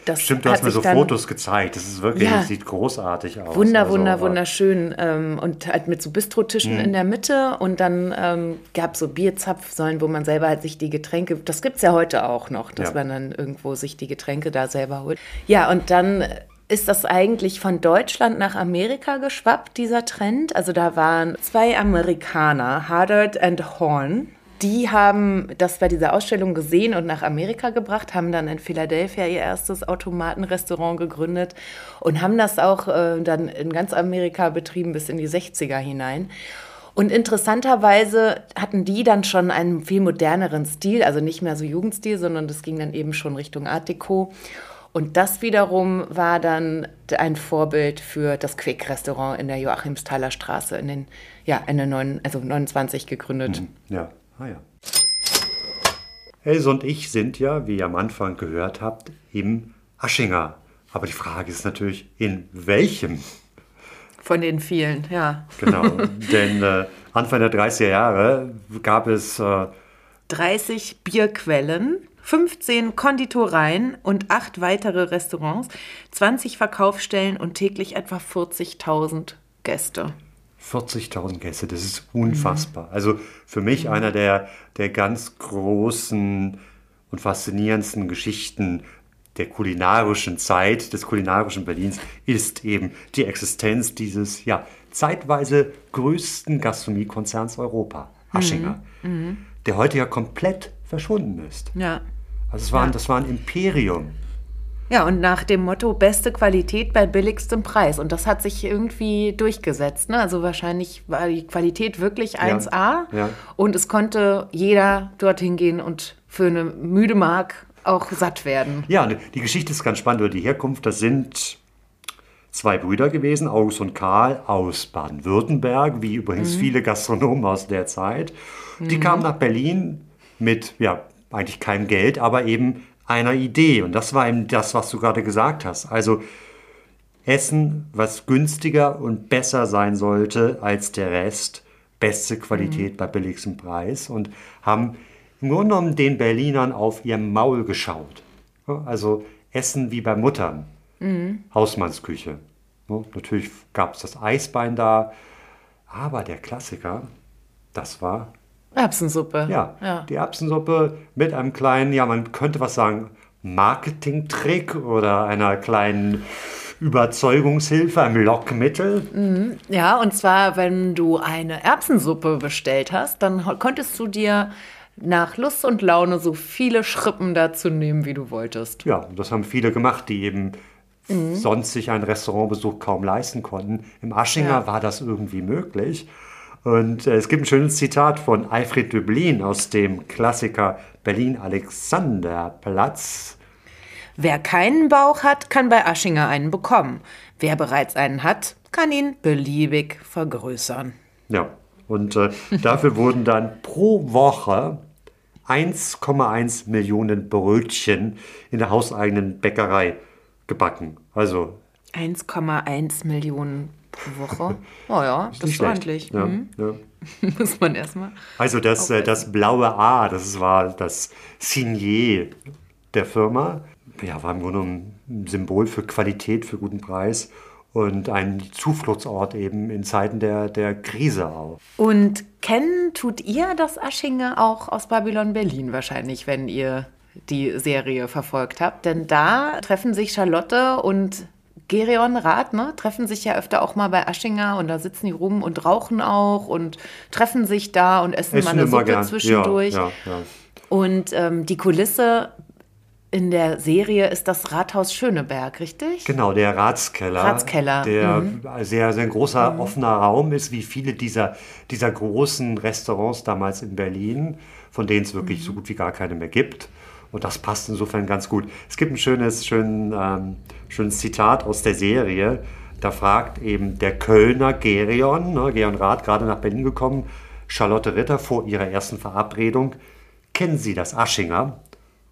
Speaker 2: Das Stimmt, du hast mir so Fotos gezeigt. Das ist wirklich, ja, sieht großartig aus.
Speaker 1: Wunder, also, wunder, wunderschön. Ähm, und halt mit so Bistrotischen mhm. in der Mitte und dann ähm, gab es so Bierzapfsäulen, wo man selber halt sich die Getränke, das gibt es ja heute auch noch dass ja. man dann irgendwo sich die Getränke da selber holt. Ja, und dann ist das eigentlich von Deutschland nach Amerika geschwappt, dieser Trend. Also da waren zwei Amerikaner, Hardard and Horn. Die haben das bei dieser Ausstellung gesehen und nach Amerika gebracht, haben dann in Philadelphia ihr erstes Automatenrestaurant gegründet und haben das auch äh, dann in ganz Amerika betrieben bis in die 60er hinein. Und interessanterweise hatten die dann schon einen viel moderneren Stil, also nicht mehr so Jugendstil, sondern das ging dann eben schon Richtung Art Deco. Und das wiederum war dann ein Vorbild für das Quick-Restaurant in der Joachimsthaler Straße in den, ja, Ende 9, also 29 gegründet. Mhm.
Speaker 2: Ja, ah ja. Else und ich sind ja, wie ihr am Anfang gehört habt, im Aschinger. Aber die Frage ist natürlich, in welchem
Speaker 1: von den vielen, ja.
Speaker 2: Genau, denn äh, Anfang der 30er Jahre gab es äh,
Speaker 1: 30 Bierquellen, 15 Konditoreien und acht weitere Restaurants, 20 Verkaufsstellen und täglich etwa 40.000 Gäste.
Speaker 2: 40.000 Gäste, das ist unfassbar. Mhm. Also für mich mhm. einer der, der ganz großen und faszinierendsten Geschichten der kulinarischen Zeit, des kulinarischen Berlins, ist eben die Existenz dieses ja, zeitweise größten Gastronomiekonzerns Europa, Aschinger, mhm. Mhm. der heute ja komplett verschwunden ist.
Speaker 1: Ja.
Speaker 2: Also es war, ja. das war ein Imperium.
Speaker 1: Ja, und nach dem Motto beste Qualität bei billigstem Preis. Und das hat sich irgendwie durchgesetzt. Ne? Also wahrscheinlich war die Qualität wirklich 1A. Ja, ja. Und es konnte jeder dorthin gehen und für eine müde Mark auch satt werden.
Speaker 2: Ja, die Geschichte ist ganz spannend, oder die Herkunft, das sind zwei Brüder gewesen, August und Karl aus Baden-Württemberg, wie übrigens mhm. viele Gastronomen aus der Zeit. Die mhm. kamen nach Berlin mit, ja, eigentlich keinem Geld, aber eben einer Idee. Und das war eben das, was du gerade gesagt hast. Also Essen, was günstiger und besser sein sollte als der Rest, beste Qualität mhm. bei billigstem Preis und haben im Grunde genommen den Berlinern auf ihr Maul geschaut. Also Essen wie bei Muttern, mhm. Das war
Speaker 1: Erbsensuppe.
Speaker 2: ja,
Speaker 1: ja.
Speaker 2: die Erbsensuppe mit einem kleinen, ja, man könnte was sagen, Marketingtrick oder einer kleinen Überzeugungshilfe, einem Lockmittel.
Speaker 1: Ja, und zwar, wenn du eine Erbsensuppe bestellt hast, dann konntest du dir nach Lust und Laune so viele Schrippen dazu nehmen, wie du wolltest.
Speaker 2: Ja, und das haben viele gemacht, die eben sonst sich einen Restaurantbesuch kaum leisten konnten. Im Aschinger
Speaker 1: Ja.
Speaker 2: war das irgendwie möglich. Und äh, es gibt ein schönes Zitat von Alfred Döblin aus dem Klassiker Berlin-Alexanderplatz.
Speaker 1: Wer keinen Bauch hat, kann bei Aschinger einen bekommen. Wer bereits einen hat, kann ihn beliebig vergrößern.
Speaker 2: Ja, und äh, dafür wurden dann pro Woche 1,1 Millionen Brötchen in der hauseigenen Bäckerei gebacken. Also
Speaker 1: 1,1 Millionen pro Woche. Oh ja, das
Speaker 2: nicht
Speaker 1: ist ordentlich.
Speaker 2: Ja,
Speaker 1: Mhm.
Speaker 2: ja.
Speaker 1: Muss man erstmal.
Speaker 2: Also das, äh, das blaue A, das war das Signet der Firma. Ja, war im Grunde ein Symbol für Qualität, für guten Preis und ein Zufluchtsort eben in Zeiten der, der Krise auch.
Speaker 1: Und kennen tut ihr das Aschinger auch aus Babylon Berlin wahrscheinlich, wenn ihr die Serie verfolgt habt. Denn da treffen sich Charlotte und Gerion Rath, ne, treffen sich ja öfter auch mal bei Aschinger und da sitzen die rum und rauchen auch und treffen sich da und essen, mal eine Suppe zwischendurch.
Speaker 2: Ja, ja, ja.
Speaker 1: Und ähm, die Kulisse in der Serie ist das Rathaus Schöneberg, richtig?
Speaker 2: Genau, der Ratskeller.
Speaker 1: Ratskeller,
Speaker 2: Der
Speaker 1: mhm.
Speaker 2: sehr, sehr großer offener Raum ist, wie viele dieser, dieser großen Restaurants damals in Berlin, von denen es wirklich
Speaker 1: Mhm.
Speaker 2: so gut wie gar keine mehr gibt. Und das passt insofern ganz gut. Es gibt ein schönes, schön, ähm, schönes Zitat aus der Serie. Da fragt eben der Kölner Gerion, ne, Gerion Rath, gerade nach Berlin gekommen, Charlotte Ritter vor ihrer ersten Verabredung, kennen Sie das Aschinger?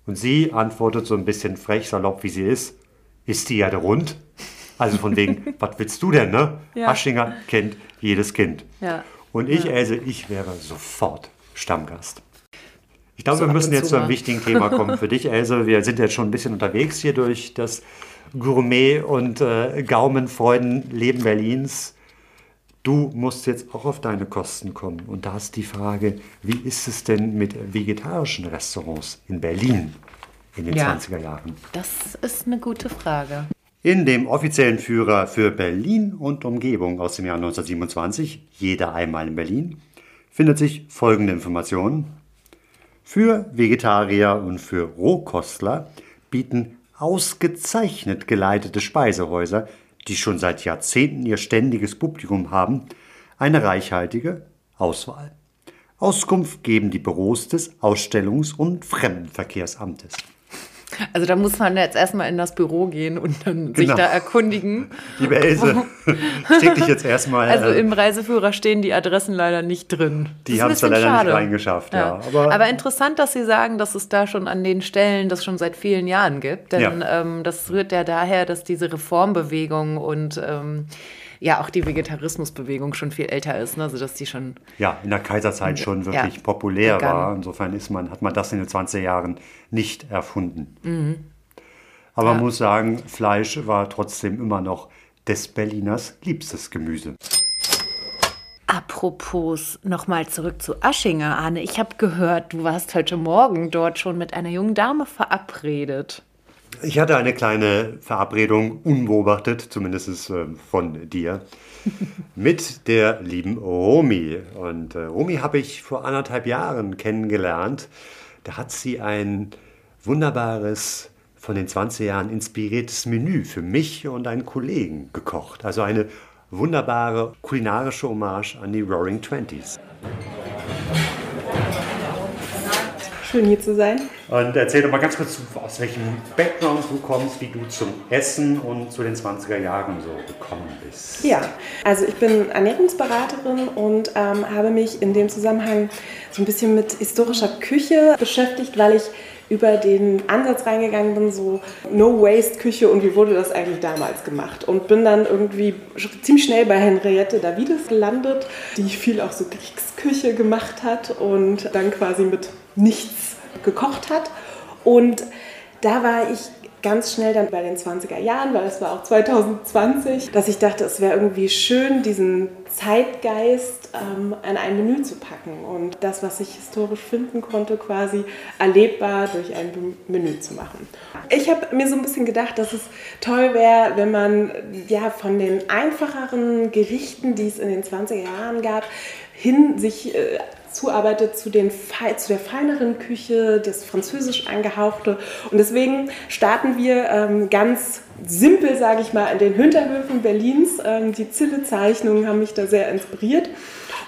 Speaker 2: Und sie antwortet so ein bisschen frech, salopp wie sie ist, ist die Erde rund? Also von wegen, was willst du denn, ne?
Speaker 1: Ja.
Speaker 2: Aschinger kennt jedes Kind.
Speaker 1: Ja.
Speaker 2: Und ich, Else, ich wäre sofort Stammgast. Ich glaube,
Speaker 1: So
Speaker 2: wir müssen jetzt
Speaker 1: zu
Speaker 2: einem wichtigen Thema kommen für dich, Else. Wir sind jetzt schon ein bisschen unterwegs hier durch das Gourmet- und äh, Gaumenfreuden-Leben Berlins. Du musst jetzt auch auf deine Kosten kommen. Und da ist die Frage, wie ist es denn mit vegetarischen Restaurants in Berlin in den
Speaker 1: Ja.
Speaker 2: 20er Jahren?
Speaker 1: Das ist eine gute Frage.
Speaker 2: In dem offiziellen Führer für Berlin und Umgebung aus dem Jahr 1927, jeder einmal in Berlin, findet sich folgende Information. Für Vegetarier und für Rohkostler bieten ausgezeichnet geleitete Speisehäuser, die schon seit Jahrzehnten ihr ständiges Publikum haben, eine reichhaltige Auswahl. Auskunft geben die Büros des Ausstellungs- und Fremdenverkehrsamtes.
Speaker 1: Also da muss man jetzt erstmal in das Büro gehen und dann sich
Speaker 2: Genau.
Speaker 1: da erkundigen.
Speaker 2: Liebe Else, schick dich jetzt erstmal.
Speaker 1: Also
Speaker 2: äh,
Speaker 1: im Reiseführer stehen die Adressen leider nicht drin.
Speaker 2: Die haben es da leider
Speaker 1: schade.
Speaker 2: nicht reingeschafft, ja.
Speaker 1: Aber,
Speaker 2: Aber,
Speaker 1: interessant, dass Sie sagen, dass es da schon an den Stellen das schon seit vielen Jahren gibt. Denn
Speaker 2: Ja.
Speaker 1: ähm, das rührt ja daher, dass diese Reformbewegung und ähm, ja auch die Vegetarismusbewegung schon viel älter ist. Ne? Also dass die schon
Speaker 2: ja, in der Kaiserzeit schon
Speaker 1: Ja,
Speaker 2: wirklich populär
Speaker 1: begann.
Speaker 2: war. Insofern ist man, hat man das in den 20er Jahren nicht erfunden. Aber man
Speaker 1: Ja.
Speaker 2: muss sagen, Fleisch war trotzdem immer noch des Berliners liebstes Gemüse.
Speaker 1: Apropos nochmal zurück zu Aschinger, Arne. Ich habe gehört, du warst heute Morgen dort schon mit einer jungen Dame verabredet.
Speaker 2: Ich hatte eine kleine Verabredung, unbeobachtet, zumindest äh, von dir, mit der lieben Romy. Und äh, Romy habe ich vor anderthalb Jahren kennengelernt. Da hat sie ein wunderbares, von den 20 Jahren inspiriertes Menü für mich und einen Kollegen gekocht. Also eine wunderbare kulinarische Hommage an die Roaring Twenties.
Speaker 5: Schön hier zu sein.
Speaker 2: Und erzähl doch mal ganz kurz, aus welchem Background du kommst, wie du zum Essen und zu den 20er Jahren so gekommen bist.
Speaker 5: Ja, also ich bin Ernährungsberaterin und ähm, habe mich in dem Zusammenhang so ein bisschen mit historischer Küche beschäftigt, weil ich über den Ansatz reingegangen bin, so No-Waste-Küche und wie wurde das eigentlich damals gemacht. Und bin dann irgendwie ziemlich schnell bei Henriette Davides gelandet, die viel auch so Kriegsküche gemacht hat und dann quasi mit nichts gekocht hat. Und da war ich ganz schnell dann bei den 20er Jahren, weil es war auch 2020, dass ich dachte, es wäre irgendwie schön, diesen Zeitgeist ähm, an ein Menü zu packen und das, was ich historisch finden konnte, quasi erlebbar durch ein Menü zu machen. Ich habe mir so ein bisschen gedacht, dass es toll wäre, wenn man ja von den einfacheren Gerichten, die es in den 20er Jahren gab, hin sich äh, zuarbeitet zu, den, zu der feineren Küche, das französisch angehauchte. Und deswegen starten wir ähm, ganz simpel, sage ich mal, in den Hinterhöfen Berlins. Ähm, die Zille-Zeichnungen haben mich da sehr inspiriert.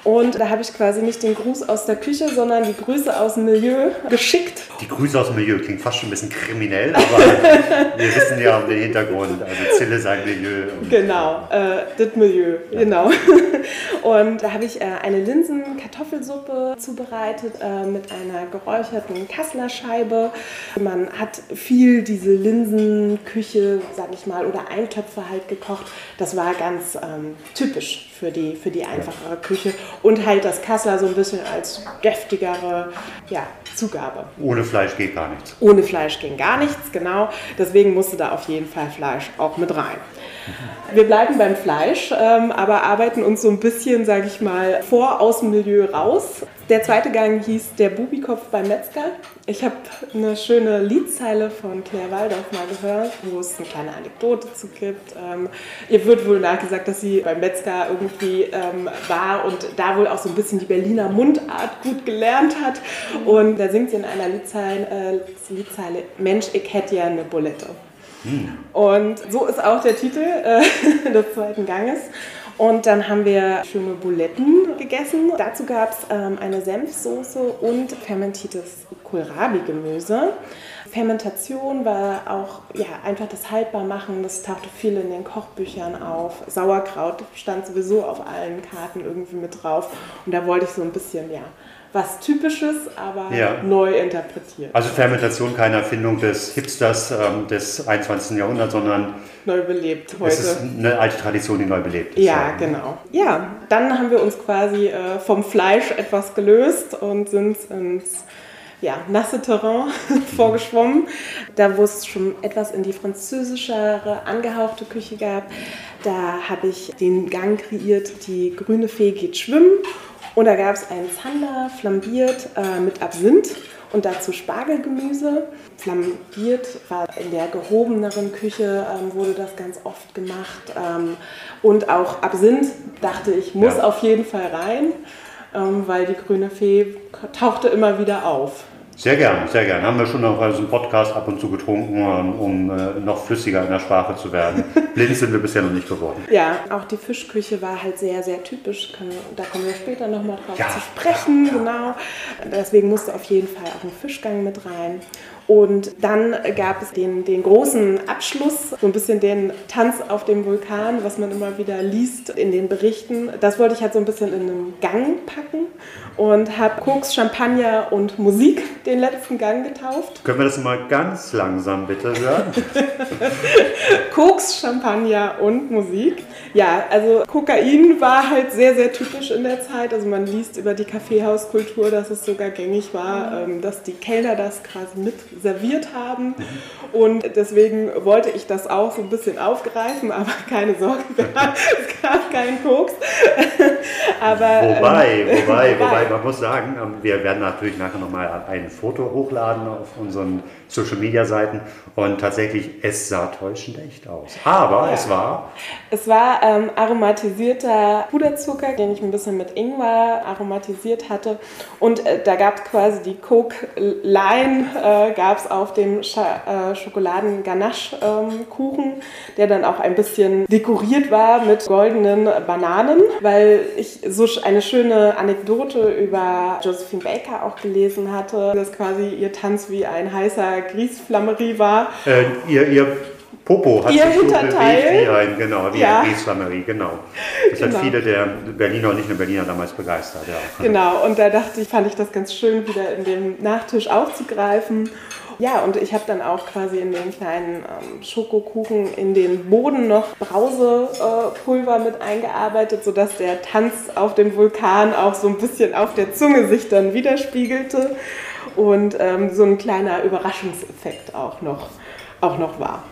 Speaker 5: Und da habe ich quasi nicht den Gruß aus der Küche, sondern die Grüße aus dem Milieu geschickt.
Speaker 2: Die Grüße aus dem Milieu klingt fast schon ein bisschen kriminell, aber wir wissen ja um den Hintergrund. Also Zille sein Milieu.
Speaker 5: genau, äh, das Milieu, ja. genau. Und da habe ich äh, eine Linsen-Kartoffelsuppe zubereitet äh, mit einer geräucherten Kasslerscheibe. Man hat viel diese Linsenküche, sage ich mal, oder Eintöpfe halt gekocht. Das war ganz ähm, typisch für die, für die einfachere Küche und halt das Kassler so ein bisschen als deftigere ja, Zugabe.
Speaker 2: Ohne Fleisch geht gar nichts.
Speaker 5: Ohne Fleisch ging gar nichts, genau. Deswegen musste da auf jeden Fall Fleisch auch mit rein. Wir bleiben beim Fleisch, ähm, aber arbeiten uns so ein bisschen, sage ich mal, vor aus dem Milieu raus. Der zweite Gang hieß Der Bubikopf beim Metzger. Ich habe eine schöne Liedzeile von Claire Waldorf mal gehört, wo es eine kleine Anekdote zu gibt. Ähm, ihr wird wohl nachgesagt, dass sie beim Metzger irgendwie ähm, war und da wohl auch so ein bisschen die Berliner Mundart gut gelernt hat. Und da singt sie in einer Liedzeile, äh, Liedzeile Mensch, ich hätte ja eine Bulette. Und so ist auch der Titel äh, des zweiten Ganges. Und dann haben wir schöne Buletten gegessen. Dazu gab es ähm, eine Senfsoße und fermentiertes Kohlrabi-Gemüse. Fermentation war auch ja, einfach das Haltbarmachen, das tauchte viel in den Kochbüchern auf. Sauerkraut stand sowieso auf allen Karten irgendwie mit drauf. Und da wollte ich so ein bisschen ja, was Typisches, aber ja. neu interpretiert.
Speaker 2: Also Fermentation keine Erfindung des Hipsters ähm, des 21. Jahrhunderts, sondern
Speaker 5: neu belebt heute. Es
Speaker 2: ist eine alte Tradition, die neu belebt
Speaker 5: ist. Ja, ja. genau. Ja, dann haben wir uns quasi äh, vom Fleisch etwas gelöst und sind ins ja, nasse Terrain vorgeschwommen. Da, wo es schon etwas in die französischere, angehauchte Küche gab, da habe ich den Gang kreiert, die grüne Fee geht schwimmen und da gab es einen Zander flambiert äh, mit Absinth und dazu Spargelgemüse. Flambiert war in der gehobeneren Küche, ähm, wurde das ganz oft gemacht. Ähm, und auch Absinth, dachte ich, muss ja. auf jeden Fall rein, ähm, weil die grüne Fee tauchte immer wieder auf.
Speaker 2: Sehr gern, sehr gern. Haben wir schon noch also einen Podcast ab und zu getrunken, um äh, noch flüssiger in der Sprache zu werden. Blind sind wir bisher noch nicht geworden.
Speaker 5: Ja, auch die Fischküche war halt sehr, sehr typisch. Da kommen wir später nochmal drauf ja, zu sprechen. Ja, ja. Genau. Deswegen musste auf jeden Fall auch ein Fischgang mit rein. Und dann gab es den, den großen Abschluss, so ein bisschen den Tanz auf dem Vulkan, was man immer wieder liest in den Berichten. Das wollte ich halt so ein bisschen in einen Gang packen und habe Koks, Champagner und Musik den letzten Gang getauft.
Speaker 2: Können wir das mal ganz langsam bitte hören?
Speaker 5: Koks, Champagner und Musik. Ja, also Kokain war halt sehr, sehr typisch in der Zeit. Also man liest über die Kaffeehauskultur, dass es sogar gängig war, ähm, dass die Kellner das quasi mit serviert haben. Und deswegen wollte ich das auch so ein bisschen aufgreifen, aber keine Sorge, es gab keinen Koks.
Speaker 2: aber, wobei, ähm, wobei, wobei, wobei, man muss sagen, ähm, wir werden natürlich nachher nochmal ein Foto hochladen auf unseren Social Media Seiten und tatsächlich, es sah täuschend echt aus. Aber ja. es war.
Speaker 5: Es war ähm, aromatisierter Puderzucker, den ich ein bisschen mit Ingwer aromatisiert hatte. Und äh, da gab es quasi die Coke Line, äh, gab es auf dem Sch äh, Schokoladen-Ganache-Kuchen, ähm, der dann auch ein bisschen dekoriert war mit goldenen Bananen, weil ich so eine schöne Anekdote über Josephine Baker auch gelesen hatte, dass quasi ihr Tanz wie ein heißer Grießflammerie war.
Speaker 2: Äh, ihr, ihr Popo hat
Speaker 5: ihr sich Hinterteil. so bewegt
Speaker 2: wie ein, genau, wie ja. ein Grießflammerie, genau. Das genau. hat viele der Berliner und nicht nur Berliner damals begeistert, ja.
Speaker 5: Genau, und da dachte ich, fand ich das ganz schön, wieder in dem Nachtisch aufzugreifen. Ja, und ich habe dann auch quasi in den kleinen ähm, Schokokuchen in den Boden noch Brausepulver äh, mit eingearbeitet, sodass der Tanz auf dem Vulkan auch so ein bisschen auf der Zunge sich dann widerspiegelte und ähm, so ein kleiner Überraschungseffekt auch noch auch noch war.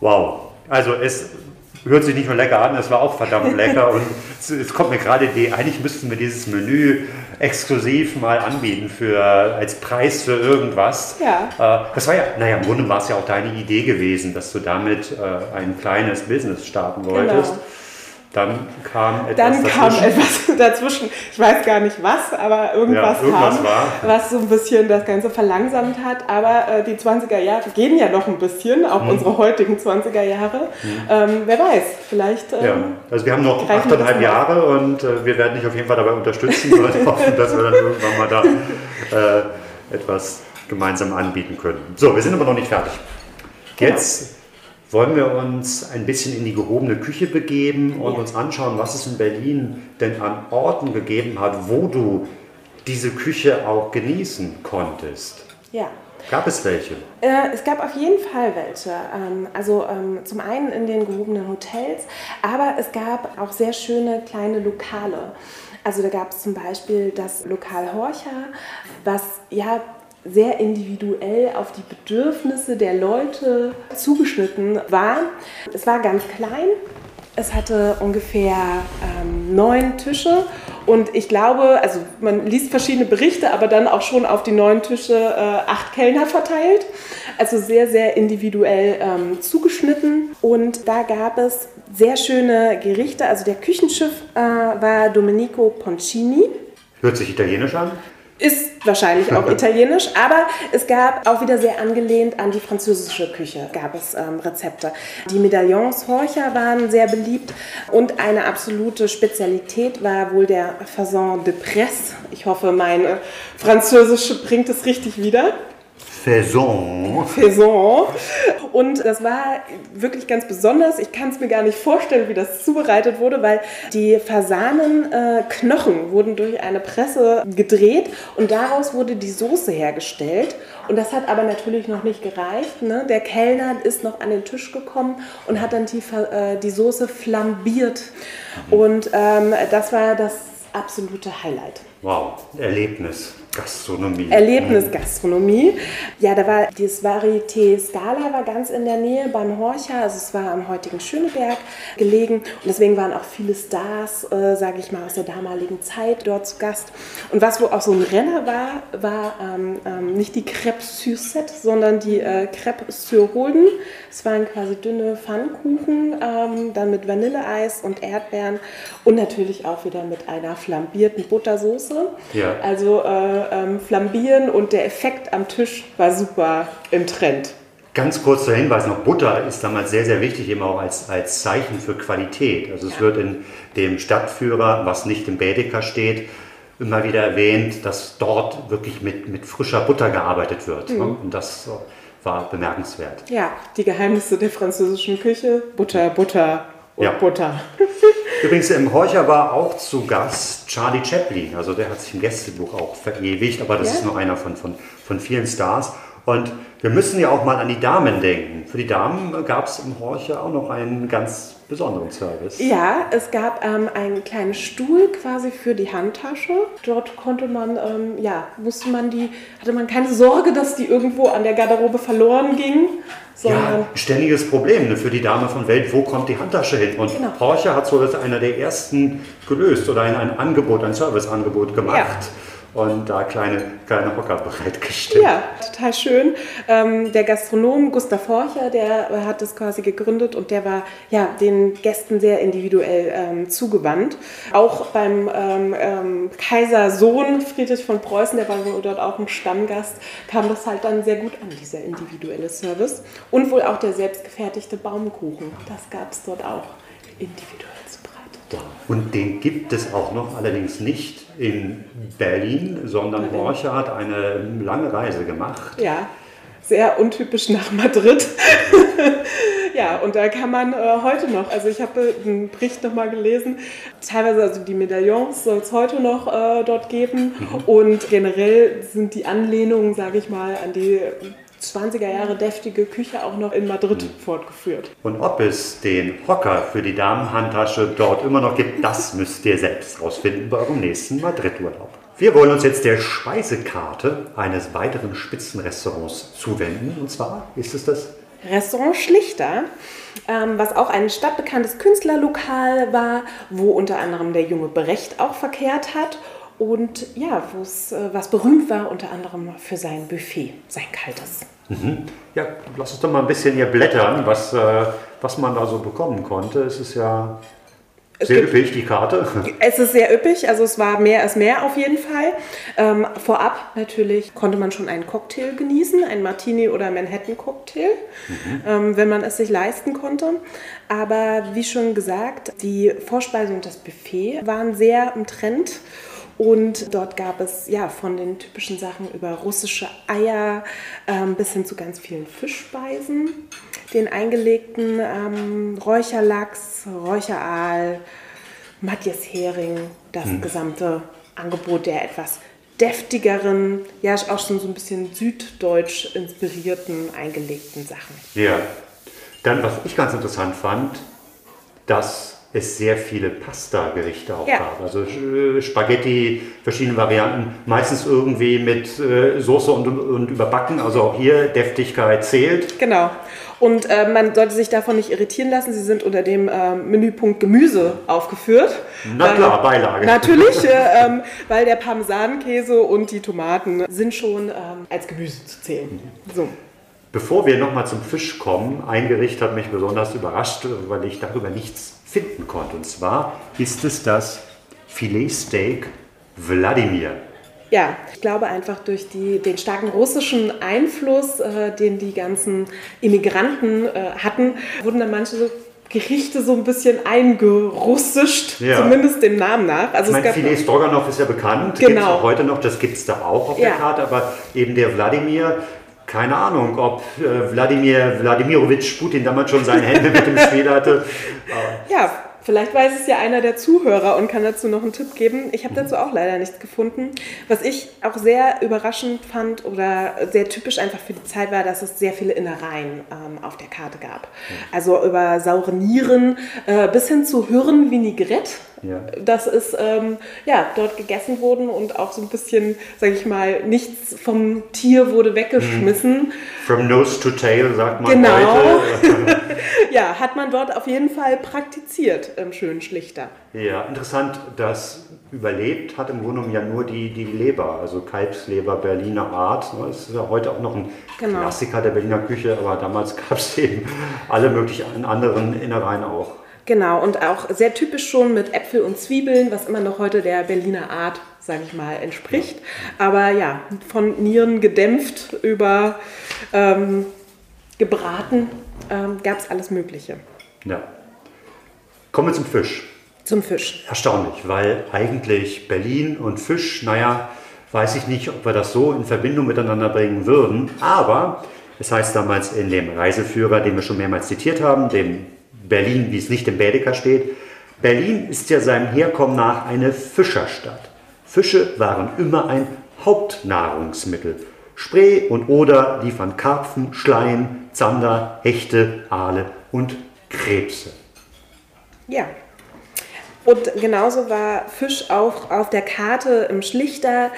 Speaker 2: Wow. Also es hört sich nicht nur lecker an, es war auch verdammt lecker und es, kommt mir gerade die, eigentlich müssten wir dieses Menü exklusiv mal anbieten für, als Preis für irgendwas.
Speaker 5: Ja.
Speaker 2: Äh, das war ja, naja, im Grunde war es ja auch deine Idee gewesen, dass du damit äh, ein kleines Business starten wolltest.
Speaker 5: Genau.
Speaker 2: Dann kam etwas
Speaker 5: Dann kam
Speaker 2: dazwischen.
Speaker 5: etwas dazwischen. Ich weiß gar nicht was, aber irgendwas,
Speaker 2: Ja, irgendwas
Speaker 5: kam,
Speaker 2: war.
Speaker 5: was so ein bisschen das Ganze verlangsamt hat. Aber äh, die 20er Jahre gehen ja noch ein bisschen, auch
Speaker 2: Mhm.
Speaker 5: unsere heutigen 20er Jahre. Ähm, wer weiß, vielleicht. Ähm,
Speaker 2: Ja, also wir haben noch achteinhalb. Jahre und äh, wir werden dich auf jeden Fall dabei unterstützen und hoffen, dass wir dann irgendwann mal da äh, etwas gemeinsam anbieten können. So, wir sind aber noch nicht fertig.
Speaker 5: Genau.
Speaker 2: Jetzt wollen wir uns ein bisschen in die gehobene Küche begeben und
Speaker 5: Ja.
Speaker 2: uns anschauen, was es in Berlin denn an Orten gegeben hat, wo du diese Küche auch genießen konntest.
Speaker 5: ja.
Speaker 2: Gab es welche?
Speaker 5: Äh, es gab auf jeden Fall welche. Ähm, also ähm, zum einen in den gehobenen Hotels, aber es gab auch sehr schöne kleine Lokale. Also da gab es zum Beispiel das Lokal Horcher, was ja sehr individuell auf die Bedürfnisse der Leute zugeschnitten war. Es war ganz klein, es hatte ungefähr ähm, neun Tische und ich glaube, also man liest verschiedene Berichte, aber dann auch schon auf die neun Tische äh, acht Kellner verteilt. Also sehr, sehr individuell ähm, zugeschnitten. Und da gab es sehr schöne Gerichte. Also der Küchenschiff äh, war Domenico Poncini.
Speaker 2: Hört sich italienisch an?
Speaker 5: Ist wahrscheinlich auch italienisch, aber es gab auch wieder sehr angelehnt an die französische Küche, gab es ähm, Rezepte. Die Medaillons Horcher waren sehr beliebt und eine absolute Spezialität war wohl der Faisan de Presse. Ich hoffe, meine Französische bringt es richtig wieder.
Speaker 2: Faisan.
Speaker 5: Faisan. Und das war wirklich ganz besonders. Ich kann es mir gar nicht vorstellen, wie das zubereitet wurde, weil die Fasanenknochen wurden durch eine Presse gedreht und daraus wurde die Soße hergestellt. Und das hat aber natürlich noch nicht gereicht. Ne? Der Kellner ist noch an den Tisch gekommen und hat dann die, äh, die Soße flambiert. Und ähm, das war das absolute Highlight.
Speaker 2: Wow, Erlebnis, Gastronomie.
Speaker 5: Erlebnisgastronomie. Ja, da war das Varieté Scala war ganz in der Nähe beim Horcher, also es war am heutigen Schöneberg gelegen und deswegen waren auch viele Stars, äh, sage ich mal, aus der damaligen Zeit dort zu Gast. Und was wo auch so ein Renner war, war ähm, ähm, nicht die Crêpe Suzette, sondern die äh, Crêpe sur Holden. Es waren quasi dünne Pfannkuchen, ähm, dann mit Vanilleeis und Erdbeeren und natürlich auch wieder mit einer flambierten Buttersoße.
Speaker 2: Ja.
Speaker 5: Also äh, ähm, flambieren und der Effekt am Tisch war super im Trend.
Speaker 2: Ganz kurzer Hinweis noch, Butter ist damals sehr, sehr wichtig, eben auch als, als Zeichen für Qualität. Also es wird in dem Stadtführer, was nicht im Baedeker steht, immer wieder erwähnt, dass dort wirklich mit, mit frischer Butter gearbeitet wird. ne? Und das war bemerkenswert.
Speaker 5: Ja, die Geheimnisse der französischen Küche. Butter, Butter und
Speaker 2: Ja.
Speaker 5: Butter.
Speaker 2: Übrigens im Horcher war auch zu Gast Charlie Chaplin. Also der hat sich im Gästebuch auch verewigt, aber das
Speaker 5: Ja?
Speaker 2: ist nur einer von, von, von vielen Stars. Und wir müssen ja auch mal an die Damen denken. Für die Damen gab es im Horcher auch noch einen ganz besonderen Service.
Speaker 5: Ja, es gab ähm, einen kleinen Stuhl quasi für die Handtasche. Dort konnte man, ähm, ja, musste man die, hatte man keine Sorge, dass die irgendwo an der Garderobe verloren ging,
Speaker 2: Ja, ständiges Problem ne, für die Dame von Welt, wo kommt die Handtasche hin? Und
Speaker 5: Genau.
Speaker 2: Porsche hat so als einer der ersten gelöst oder ein, ein Angebot, ein Serviceangebot gemacht und da kleine, kleine Hocker bereitgestellt.
Speaker 5: Ja, total schön. Ähm, der Gastronom Gustav Horcher, der hat das quasi gegründet und der war ja den Gästen sehr individuell ähm, zugewandt. Auch beim ähm, ähm, Kaisersohn Friedrich von Preußen, der war wohl dort auch ein Stammgast, kam das halt dann sehr gut an, dieser individuelle Service. Und wohl auch der selbstgefertigte Baumkuchen. Das gab es dort auch individuell zubereitet.
Speaker 2: Und den gibt es auch noch, allerdings nicht in Berlin, sondern Porsche hat eine lange Reise gemacht.
Speaker 5: Ja, sehr untypisch nach Madrid. ja, und da kann man äh, heute noch, also ich habe einen Bericht nochmal gelesen, teilweise also die Medaillons soll es heute noch äh, dort geben und generell sind die Anlehnungen, sage ich mal, an die 20er Jahre deftige Küche auch noch in Madrid fortgeführt.
Speaker 2: Und ob es den Hocker für die Damenhandtasche dort immer noch gibt, das müsst ihr selbst rausfinden bei eurem nächsten Madrid-Urlaub. Wir wollen uns jetzt der Speisekarte eines weiteren Spitzenrestaurants zuwenden. Und zwar ist es das
Speaker 5: Restaurant Schlichter, ähm, was auch ein stadtbekanntes Künstlerlokal war, wo unter anderem der junge Brecht auch verkehrt hat und ja, wo es äh, was berühmt war, unter anderem für sein Buffet, sein kaltes.
Speaker 2: Mhm. Ja, lass uns doch mal ein bisschen hier blättern, was, äh, was man da so bekommen konnte. Es ist ja sehr üppig, die Karte.
Speaker 5: Es ist sehr üppig, also es war mehr als mehr auf jeden Fall. Ähm, vorab natürlich konnte man schon einen Cocktail genießen, einen Martini oder Manhattan-Cocktail, mhm. ähm, wenn man es sich leisten konnte. Aber wie schon gesagt, die Vorspeise und das Buffet waren sehr im Trend. Und dort gab es ja von den typischen Sachen über russische Eier ähm, bis hin zu ganz vielen Fischspeisen, den eingelegten ähm, Räucherlachs, Räucheraal, Matthias Hering, das hm. gesamte Angebot der etwas deftigeren, ja auch schon so ein bisschen süddeutsch inspirierten eingelegten Sachen.
Speaker 2: Ja, dann was ich ganz interessant fand, dass es sehr viele Pasta-Gerichte auch ja. gab. Also äh, Spaghetti, verschiedene Varianten, meistens irgendwie mit äh, Soße und, und überbacken. Also auch hier Deftigkeit zählt.
Speaker 5: Genau. Und äh, man sollte sich davon nicht irritieren lassen. Sie sind unter dem äh, Menüpunkt Gemüse aufgeführt.
Speaker 2: Na klar, Beilage.
Speaker 5: Natürlich, äh, ähm, weil der Parmesankäse und die Tomaten sind schon ähm, als Gemüse zu zählen. So.
Speaker 2: Bevor wir nochmal zum Fisch kommen, ein Gericht hat mich besonders überrascht, weil ich darüber nichts finden konnte. Und zwar ist es das Filetsteak Wladimir.
Speaker 5: Ja, ich glaube einfach durch die, den starken russischen Einfluss, äh, den die ganzen Immigranten äh, hatten, wurden dann manche so Gerichte so ein bisschen eingerussischt, ja. zumindest dem Namen nach.
Speaker 2: Also ich meine, Filet Stroganoff ist ja bekannt, genau. gibt es auch heute noch, das gibt es da auch auf ja. der Karte, aber eben der Wladimir, keine Ahnung, ob äh, Wladimir Wladimirovich Putin damals schon seine Hände mit dem Spiel hatte.
Speaker 5: ja, Vielleicht weiß es ja einer der Zuhörer und kann dazu noch einen Tipp geben. Ich habe dazu auch leider nichts gefunden. Was ich auch sehr überraschend fand oder sehr typisch einfach für die Zeit war, dass es sehr viele Innereien ähm, auf der Karte gab. Also über saure Nieren äh, bis hin zu Hirn Vinaigrette. Ja. Das ist ähm, ja dort gegessen worden und auch so ein bisschen, sage ich mal, nichts vom Tier wurde weggeschmissen.
Speaker 2: From nose to tail sagt man
Speaker 5: genau.
Speaker 2: heute.
Speaker 5: ja, hat man dort auf jeden Fall praktiziert im schönen Schlichter.
Speaker 2: Ja, interessant, dass überlebt hat im Grunde genommen ja nur die, die Leber, also Kalbsleber Berliner Art. Das ist ja heute auch noch ein genau. Klassiker der Berliner Küche, aber damals gab es eben alle möglichen anderen Innereien auch.
Speaker 5: Genau, und auch sehr typisch schon mit Äpfel und Zwiebeln, was immer noch heute der Berliner Art, sage ich mal, entspricht. Aber ja, von Nieren gedämpft über ähm, gebraten ähm, gab es alles Mögliche.
Speaker 2: Ja. Kommen wir zum Fisch.
Speaker 5: Zum Fisch.
Speaker 2: Erstaunlich, weil eigentlich Berlin und Fisch, naja, weiß ich nicht, ob wir das so in Verbindung miteinander bringen würden. Aber es heißt damals in dem Reiseführer, den wir schon mehrmals zitiert haben, dem Berlin, wie es nicht im Bädeker steht, Berlin ist ja seinem Herkommen nach eine Fischerstadt. Fische waren immer ein Hauptnahrungsmittel. Spree und Oder liefern Karpfen, Schleien, Zander, Hechte, Aale und Krebse.
Speaker 5: Ja. Und genauso war Fisch auch auf der Karte im Schlichter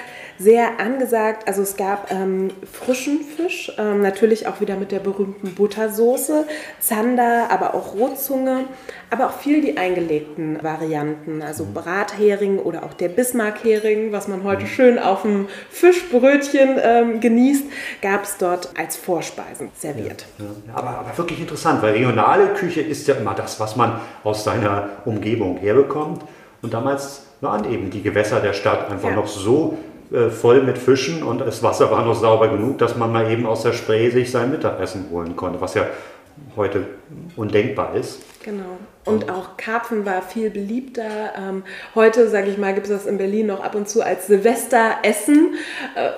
Speaker 5: sehr angesagt. Also es gab ähm, frischen Fisch, ähm, natürlich auch wieder mit der berühmten Buttersoße, Zander, aber auch Rotzunge, aber auch viel die eingelegten Varianten, also mhm. Brathering oder auch der Bismarckhering, was man heute mhm. schön auf dem Fischbrötchen ähm, genießt, gab es dort als Vorspeisen serviert.
Speaker 2: Ja, ja. Aber, aber wirklich interessant, weil regionale Küche ist ja immer das, was man aus seiner Umgebung herbekommt. Und damals waren eben die Gewässer der Stadt einfach ja. noch so äh, voll mit Fischen und das Wasser war noch sauber genug, dass man mal eben aus der Spree sich sein Mittagessen holen konnte, was ja heute undenkbar ist.
Speaker 5: Genau. Und auch Karpfen war viel beliebter. Ähm, heute, sage ich mal, gibt es das in Berlin noch ab und zu als Silvesteressen, äh,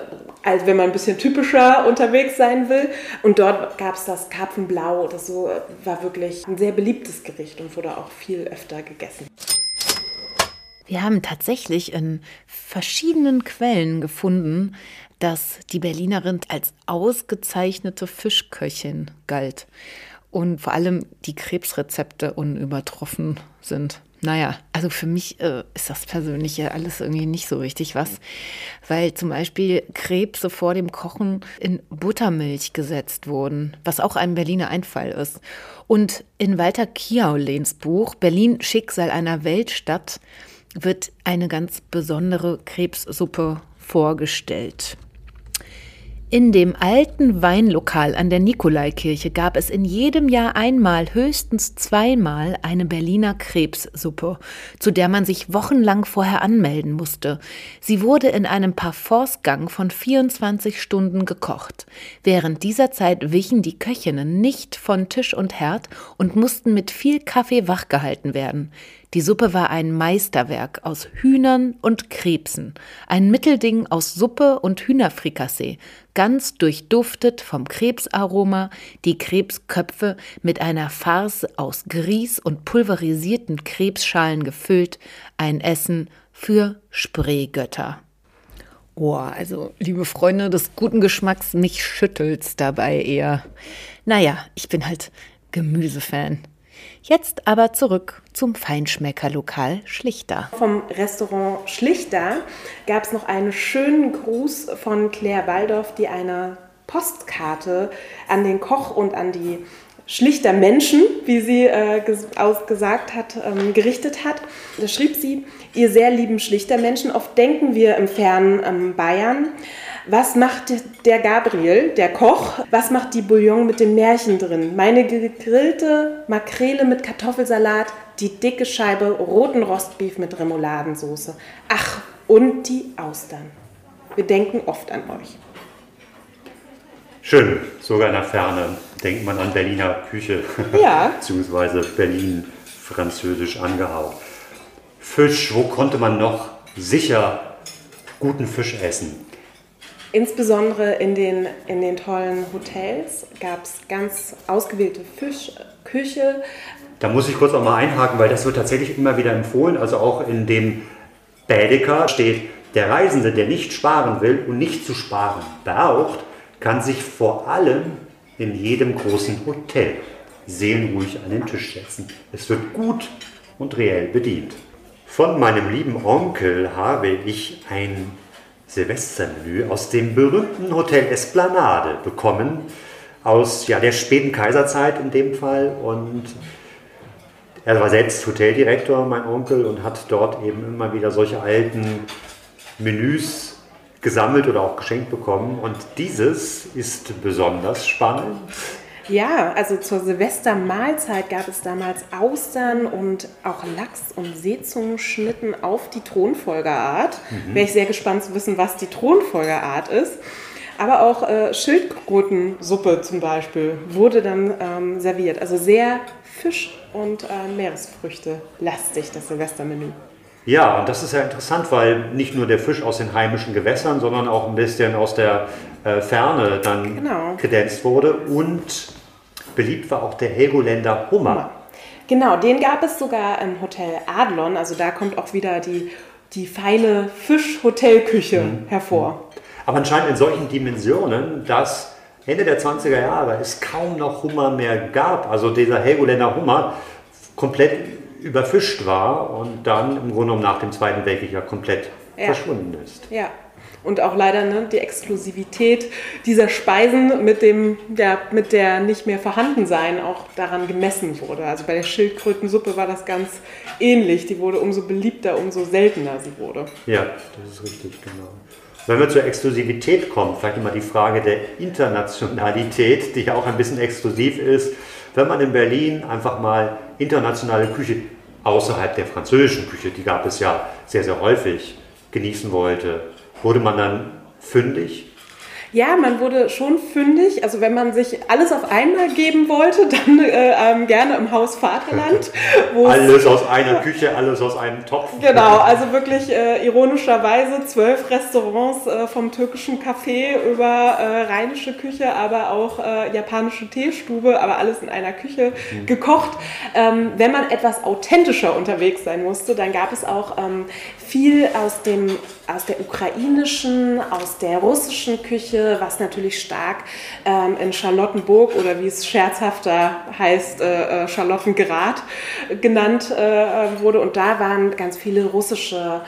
Speaker 5: als wenn man ein bisschen typischer unterwegs sein will. Und dort gab es das Karpfenblau. Das so äh, war wirklich ein sehr beliebtes Gericht und wurde auch viel öfter gegessen.
Speaker 1: Wir haben tatsächlich in verschiedenen Quellen gefunden, dass die Berlinerin als ausgezeichnete Fischköchin galt und vor allem die Krebsrezepte unübertroffen sind. naja, also für mich äh, ist das Persönliche alles irgendwie nicht so richtig was, weil zum Beispiel Krebse vor dem Kochen in Buttermilch gesetzt wurden, was auch ein Berliner Einfall ist. Und in Walter Kiaulens Buch Berlin Schicksal einer Weltstadt wird eine ganz besondere Krebssuppe vorgestellt. In dem alten Weinlokal an der Nikolaikirche gab es in jedem Jahr einmal, höchstens zweimal, eine Berliner Krebssuppe, zu der man sich wochenlang vorher anmelden musste. Sie wurde in einem Parforcegang von 24 Stunden gekocht. Während dieser Zeit wichen die Köchinnen nicht von Tisch und Herd und mussten mit viel Kaffee wachgehalten werden. Die Suppe war ein Meisterwerk aus Hühnern und Krebsen, ein Mittelding aus Suppe und Hühnerfrikassee, ganz durchduftet vom Krebsaroma, die Krebsköpfe mit einer Farce aus Grieß und pulverisierten Krebsschalen gefüllt, ein Essen für Spreegötter. Oh, also, liebe Freunde des guten Geschmacks, mich schüttelt's dabei eher. Naja, ich bin halt Gemüsefan. Jetzt aber zurück zum Feinschmeckerlokal Schlichter.
Speaker 5: Vom Restaurant Schlichter gab es noch einen schönen Gruß von Claire Waldorf, die eine Postkarte an den Koch und an die schlichter Menschen, wie sie äh, gesagt hat, ähm, gerichtet hat. Da schrieb sie, ihr sehr lieben schlichter Menschen, oft denken wir im fernen ähm, Bayern, was macht der Gabriel, der Koch? Was macht die Bouillon mit dem Märchen drin? Meine gegrillte Makrele mit Kartoffelsalat, die dicke Scheibe roten Rostbeef mit Remouladensoße. Ach, und die Austern. Wir denken oft an euch.
Speaker 2: Schön, sogar in der Ferne denkt man an Berliner Küche,
Speaker 5: ja.
Speaker 2: beziehungsweise Berlin französisch angehaucht. Fisch, wo konnte man noch sicher guten Fisch essen?
Speaker 5: Insbesondere in den, in den tollen Hotels gab es ganz ausgewählte Fischküche.
Speaker 2: Da muss ich kurz auch mal einhaken, weil das wird tatsächlich immer wieder empfohlen. Also auch in dem Bädeker steht, der Reisende, der nicht sparen will und nicht zu sparen braucht, kann sich vor allem in jedem großen Hotel seelenruhig an den Tisch setzen. Es wird gut und reell bedient. Von meinem lieben Onkel habe ich ein Silvestermenü aus dem berühmten Hotel Esplanade bekommen, aus ja, der späten Kaiserzeit in dem Fall. Und er war selbst Hoteldirektor, mein Onkel, und hat dort eben immer wieder solche alten Menüs gesammelt oder auch geschenkt bekommen. Und dieses ist besonders spannend.
Speaker 5: Ja, also zur Silvestermahlzeit gab es damals Austern und auch Lachs- und Seezungenschnitten auf die Thronfolgerart. Mhm. Wäre ich sehr gespannt zu wissen, was die Thronfolgerart ist. Aber auch äh, Schildkrötensuppe zum Beispiel wurde dann ähm, serviert. Also sehr Fisch- und äh, Meeresfrüchte lastig, das Silvestermenü.
Speaker 2: Ja, und das ist ja interessant, weil nicht nur der Fisch aus den heimischen Gewässern, sondern auch ein bisschen aus der äh, Ferne dann genau. kredenzt wurde. Und beliebt war auch der Helgoländer Hummer.
Speaker 5: Genau, den gab es sogar im Hotel Adlon. Also da kommt auch wieder die, die feine Fischhotelküche mhm. hervor.
Speaker 2: Aber anscheinend in solchen Dimensionen, dass Ende der 20er Jahre es kaum noch Hummer mehr gab. Also dieser Helgoländer Hummer komplett überfischt war und dann im Grunde genommen nach dem Zweiten Weltkrieg ja komplett ja. verschwunden ist.
Speaker 5: Ja. Und auch leider ne, die Exklusivität dieser Speisen mit, dem, ja, mit der nicht mehr vorhanden sein auch daran gemessen wurde. Also bei der Schildkrötensuppe war das ganz ähnlich. Die wurde umso beliebter, umso seltener sie wurde.
Speaker 2: Ja, das ist richtig, genau. Wenn wir zur Exklusivität kommen, vielleicht immer die Frage der Internationalität, die ja auch ein bisschen exklusiv ist. Wenn man in Berlin einfach mal internationale Küche außerhalb der französischen Küche, die gab es ja sehr, sehr häufig, genießen wollte, wurde man dann fündig
Speaker 5: ja, man wurde schon fündig. Also wenn man sich alles auf einmal geben wollte, dann äh, ähm, gerne im Haus Vaterland.
Speaker 2: alles aus einer Küche, alles aus einem Topf.
Speaker 5: Genau, also wirklich äh, ironischerweise zwölf Restaurants äh, vom türkischen Café über äh, rheinische Küche, aber auch äh, japanische Teestube, aber alles in einer Küche mhm. gekocht. Ähm, wenn man etwas authentischer unterwegs sein musste, dann gab es auch ähm, viel aus, dem, aus der ukrainischen, aus der russischen Küche Küche, was natürlich stark ähm, in Charlottenburg oder wie es scherzhafter heißt, äh, äh Charlottengrad genannt äh, wurde. Und da waren ganz viele russische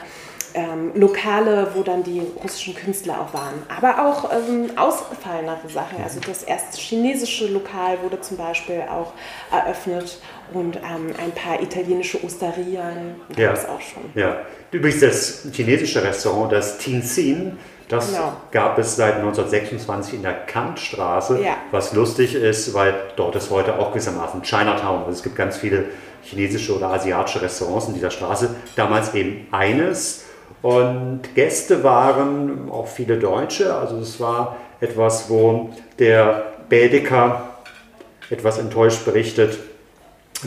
Speaker 5: ähm, Lokale, wo dann die russischen Künstler auch waren. Aber auch ähm, ausgefallenere Sachen. Also das erste chinesische Lokal wurde zum Beispiel auch eröffnet und ähm, ein paar italienische Osterien
Speaker 2: gab es auch schon. Ja. Übrigens das chinesische Restaurant, das Tinsin, das genau. gab es seit 1926 in der Kantstraße, ja. was lustig ist, weil dort ist heute auch gewissermaßen Chinatown. Also es gibt ganz viele chinesische oder asiatische Restaurants in dieser Straße. Damals eben eines. Und Gäste waren auch viele Deutsche. Also es war etwas, wo der Bädeker etwas enttäuscht berichtet,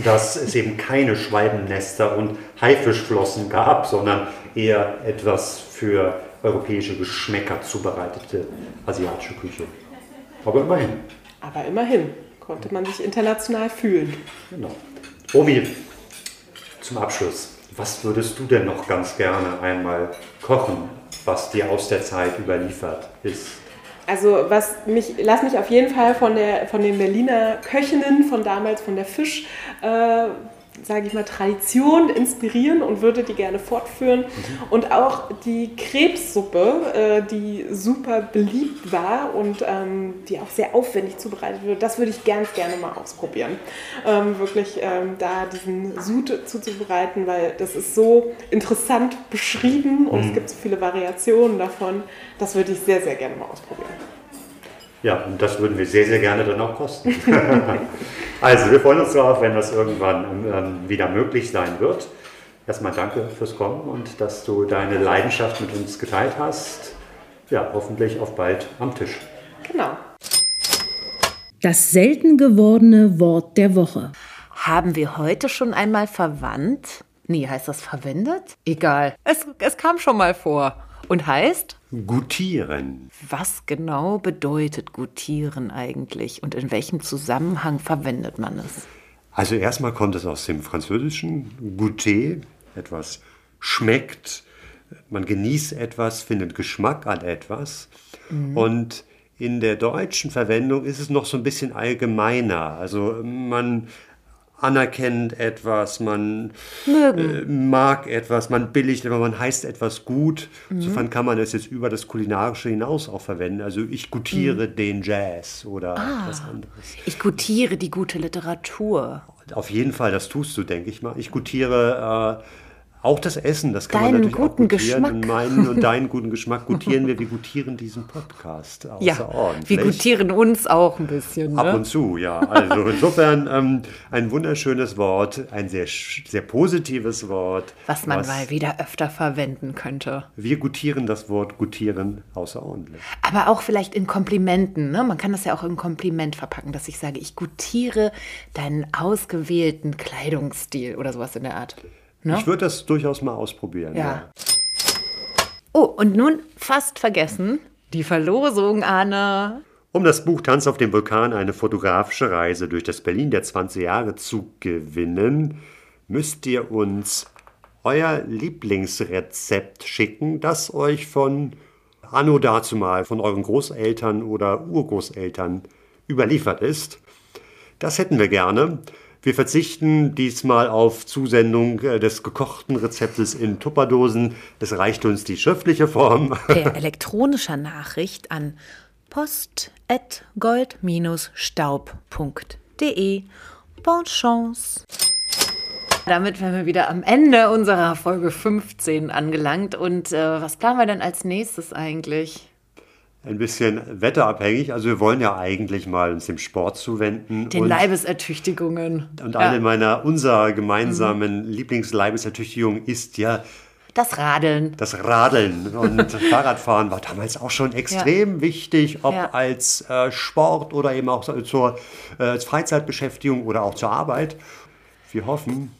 Speaker 2: dass es eben keine Schwalbennester und Haifischflossen gab, sondern eher etwas für europäische Geschmäcker zubereitete asiatische Küche. Aber immerhin.
Speaker 5: Aber immerhin konnte man sich international fühlen.
Speaker 2: Genau. Omi, zum Abschluss, was würdest du denn noch ganz gerne einmal kochen, was dir aus der Zeit überliefert ist?
Speaker 5: Also was mich, lass mich auf jeden Fall von, der, von den Berliner Köchinnen von damals, von der Fisch, äh, sage ich mal, Tradition inspirieren und würde die gerne fortführen. Mhm. Und auch die Krebssuppe, äh, die super beliebt war und ähm, die auch sehr aufwendig zubereitet wird, das würde ich ganz gerne mal ausprobieren. Ähm, wirklich ähm, da diesen Sud zuzubereiten, weil das ist so interessant beschrieben und mhm. es gibt so viele Variationen davon. Das würde ich sehr, sehr gerne mal ausprobieren.
Speaker 2: Ja, und das würden wir sehr, sehr gerne dann auch kosten. also, wir freuen uns darauf, wenn das irgendwann ähm, wieder möglich sein wird. Erstmal danke fürs Kommen und dass du deine Leidenschaft mit uns geteilt hast. Ja, hoffentlich auf bald am Tisch.
Speaker 5: Genau.
Speaker 6: Das selten gewordene Wort der Woche.
Speaker 1: Haben wir heute schon einmal verwandt? Nee, heißt das verwendet? Egal. Es, es kam schon mal vor. Und heißt?
Speaker 2: Gutieren.
Speaker 1: Was genau bedeutet Gutieren eigentlich und in welchem Zusammenhang verwendet man es?
Speaker 2: Also erstmal kommt es aus dem Französischen Goûter, etwas schmeckt, man genießt etwas, findet Geschmack an etwas. Mhm. Und in der deutschen Verwendung ist es noch so ein bisschen allgemeiner. Also man anerkennt etwas, man äh, mag etwas, man billigt etwas, man heißt etwas gut. Mhm. Insofern kann man es jetzt über das Kulinarische hinaus auch verwenden. Also ich gutiere mhm. den Jazz oder ah, was anderes.
Speaker 1: Ich gutiere die gute Literatur.
Speaker 2: Auf jeden Fall, das tust du, denke ich mal. Ich gutiere äh, auch das Essen, das kann
Speaker 1: deinen
Speaker 2: man natürlich
Speaker 1: guten gutieren.
Speaker 2: Geschmack. Meinen und deinen guten Geschmack gutieren wir. Wir gutieren diesen Podcast
Speaker 1: Ja, wir gutieren uns auch ein bisschen.
Speaker 2: Ne? Ab und zu, ja. Also insofern ähm, ein wunderschönes Wort, ein sehr, sehr positives Wort.
Speaker 1: Was man was, mal wieder öfter verwenden könnte.
Speaker 2: Wir gutieren das Wort gutieren außerordentlich.
Speaker 1: Aber auch vielleicht in Komplimenten. Ne? Man kann das ja auch in Kompliment verpacken, dass ich sage, ich gutiere deinen ausgewählten Kleidungsstil oder sowas in der Art.
Speaker 2: Ne? Ich würde das durchaus mal ausprobieren.
Speaker 1: Ja. ja. Oh, und nun fast vergessen, die Verlosung, Anne.
Speaker 2: Um das Buch Tanz auf dem Vulkan, eine fotografische Reise durch das Berlin der 20 Jahre zu gewinnen, müsst ihr uns euer Lieblingsrezept schicken, das euch von Anno dazumal, von euren Großeltern oder Urgroßeltern überliefert ist. Das hätten wir gerne. Wir verzichten diesmal auf Zusendung äh, des gekochten Rezeptes in Tupperdosen. Es reicht uns die schriftliche Form.
Speaker 1: Per elektronischer Nachricht an post.gold-staub.de. Bonne chance! Damit wären wir wieder am Ende unserer Folge 15 angelangt. Und äh, was planen wir denn als nächstes eigentlich?
Speaker 2: Ein bisschen wetterabhängig. Also wir wollen ja eigentlich mal uns dem Sport zuwenden.
Speaker 1: Den und, Leibesertüchtigungen.
Speaker 2: Und eine ja. meiner, unserer gemeinsamen mhm. Lieblingslleibesertüchtigungen ist ja
Speaker 1: das Radeln.
Speaker 2: Das Radeln und Fahrradfahren war damals auch schon extrem ja. wichtig, ob ja. als äh, Sport oder eben auch zur äh, als Freizeitbeschäftigung oder auch zur Arbeit. Wir hoffen,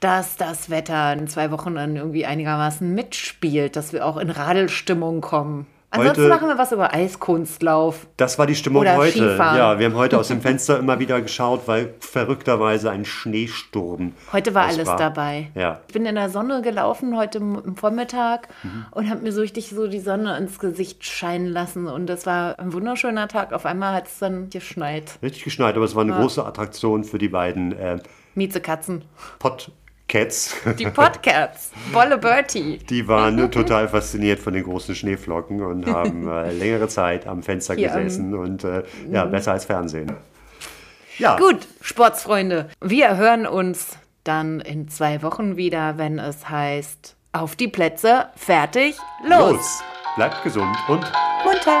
Speaker 1: dass das Wetter in zwei Wochen dann irgendwie einigermaßen mitspielt, dass wir auch in Radelstimmung kommen. Ansonsten
Speaker 2: Heute-
Speaker 1: machen wir was über Eiskunstlauf.
Speaker 2: Das war die Stimmung
Speaker 1: Oder
Speaker 2: heute.
Speaker 1: Skifahren.
Speaker 2: Ja, wir haben heute aus dem Fenster immer wieder geschaut, weil verrückterweise ein Schneesturm.
Speaker 1: Heute war alles dabei.
Speaker 2: Ja.
Speaker 1: Ich bin in der Sonne gelaufen heute im Vormittag
Speaker 2: Mhm.
Speaker 1: und habe mir so richtig so die Sonne ins Gesicht scheinen lassen. Und das war ein wunderschöner Tag. Auf einmal hat es dann geschneit.
Speaker 2: Richtig geschneit, aber es war eine große Attraktion für die beiden äh,
Speaker 1: Miezekatzen.
Speaker 2: Podcats.
Speaker 1: Die Podcats. Bolle Bertie.
Speaker 2: Die waren total fasziniert von den großen Schneeflocken und haben äh, längere Zeit am Fenster
Speaker 1: Hier, ähm,
Speaker 2: gesessen und äh, ja, besser als Fernsehen. Ja,
Speaker 1: Gut, Sportsfreunde. Wir hören uns dann in zwei Wochen wieder, wenn es heißt, auf die Plätze, fertig, los.
Speaker 2: los. Bleibt gesund und
Speaker 1: Munter.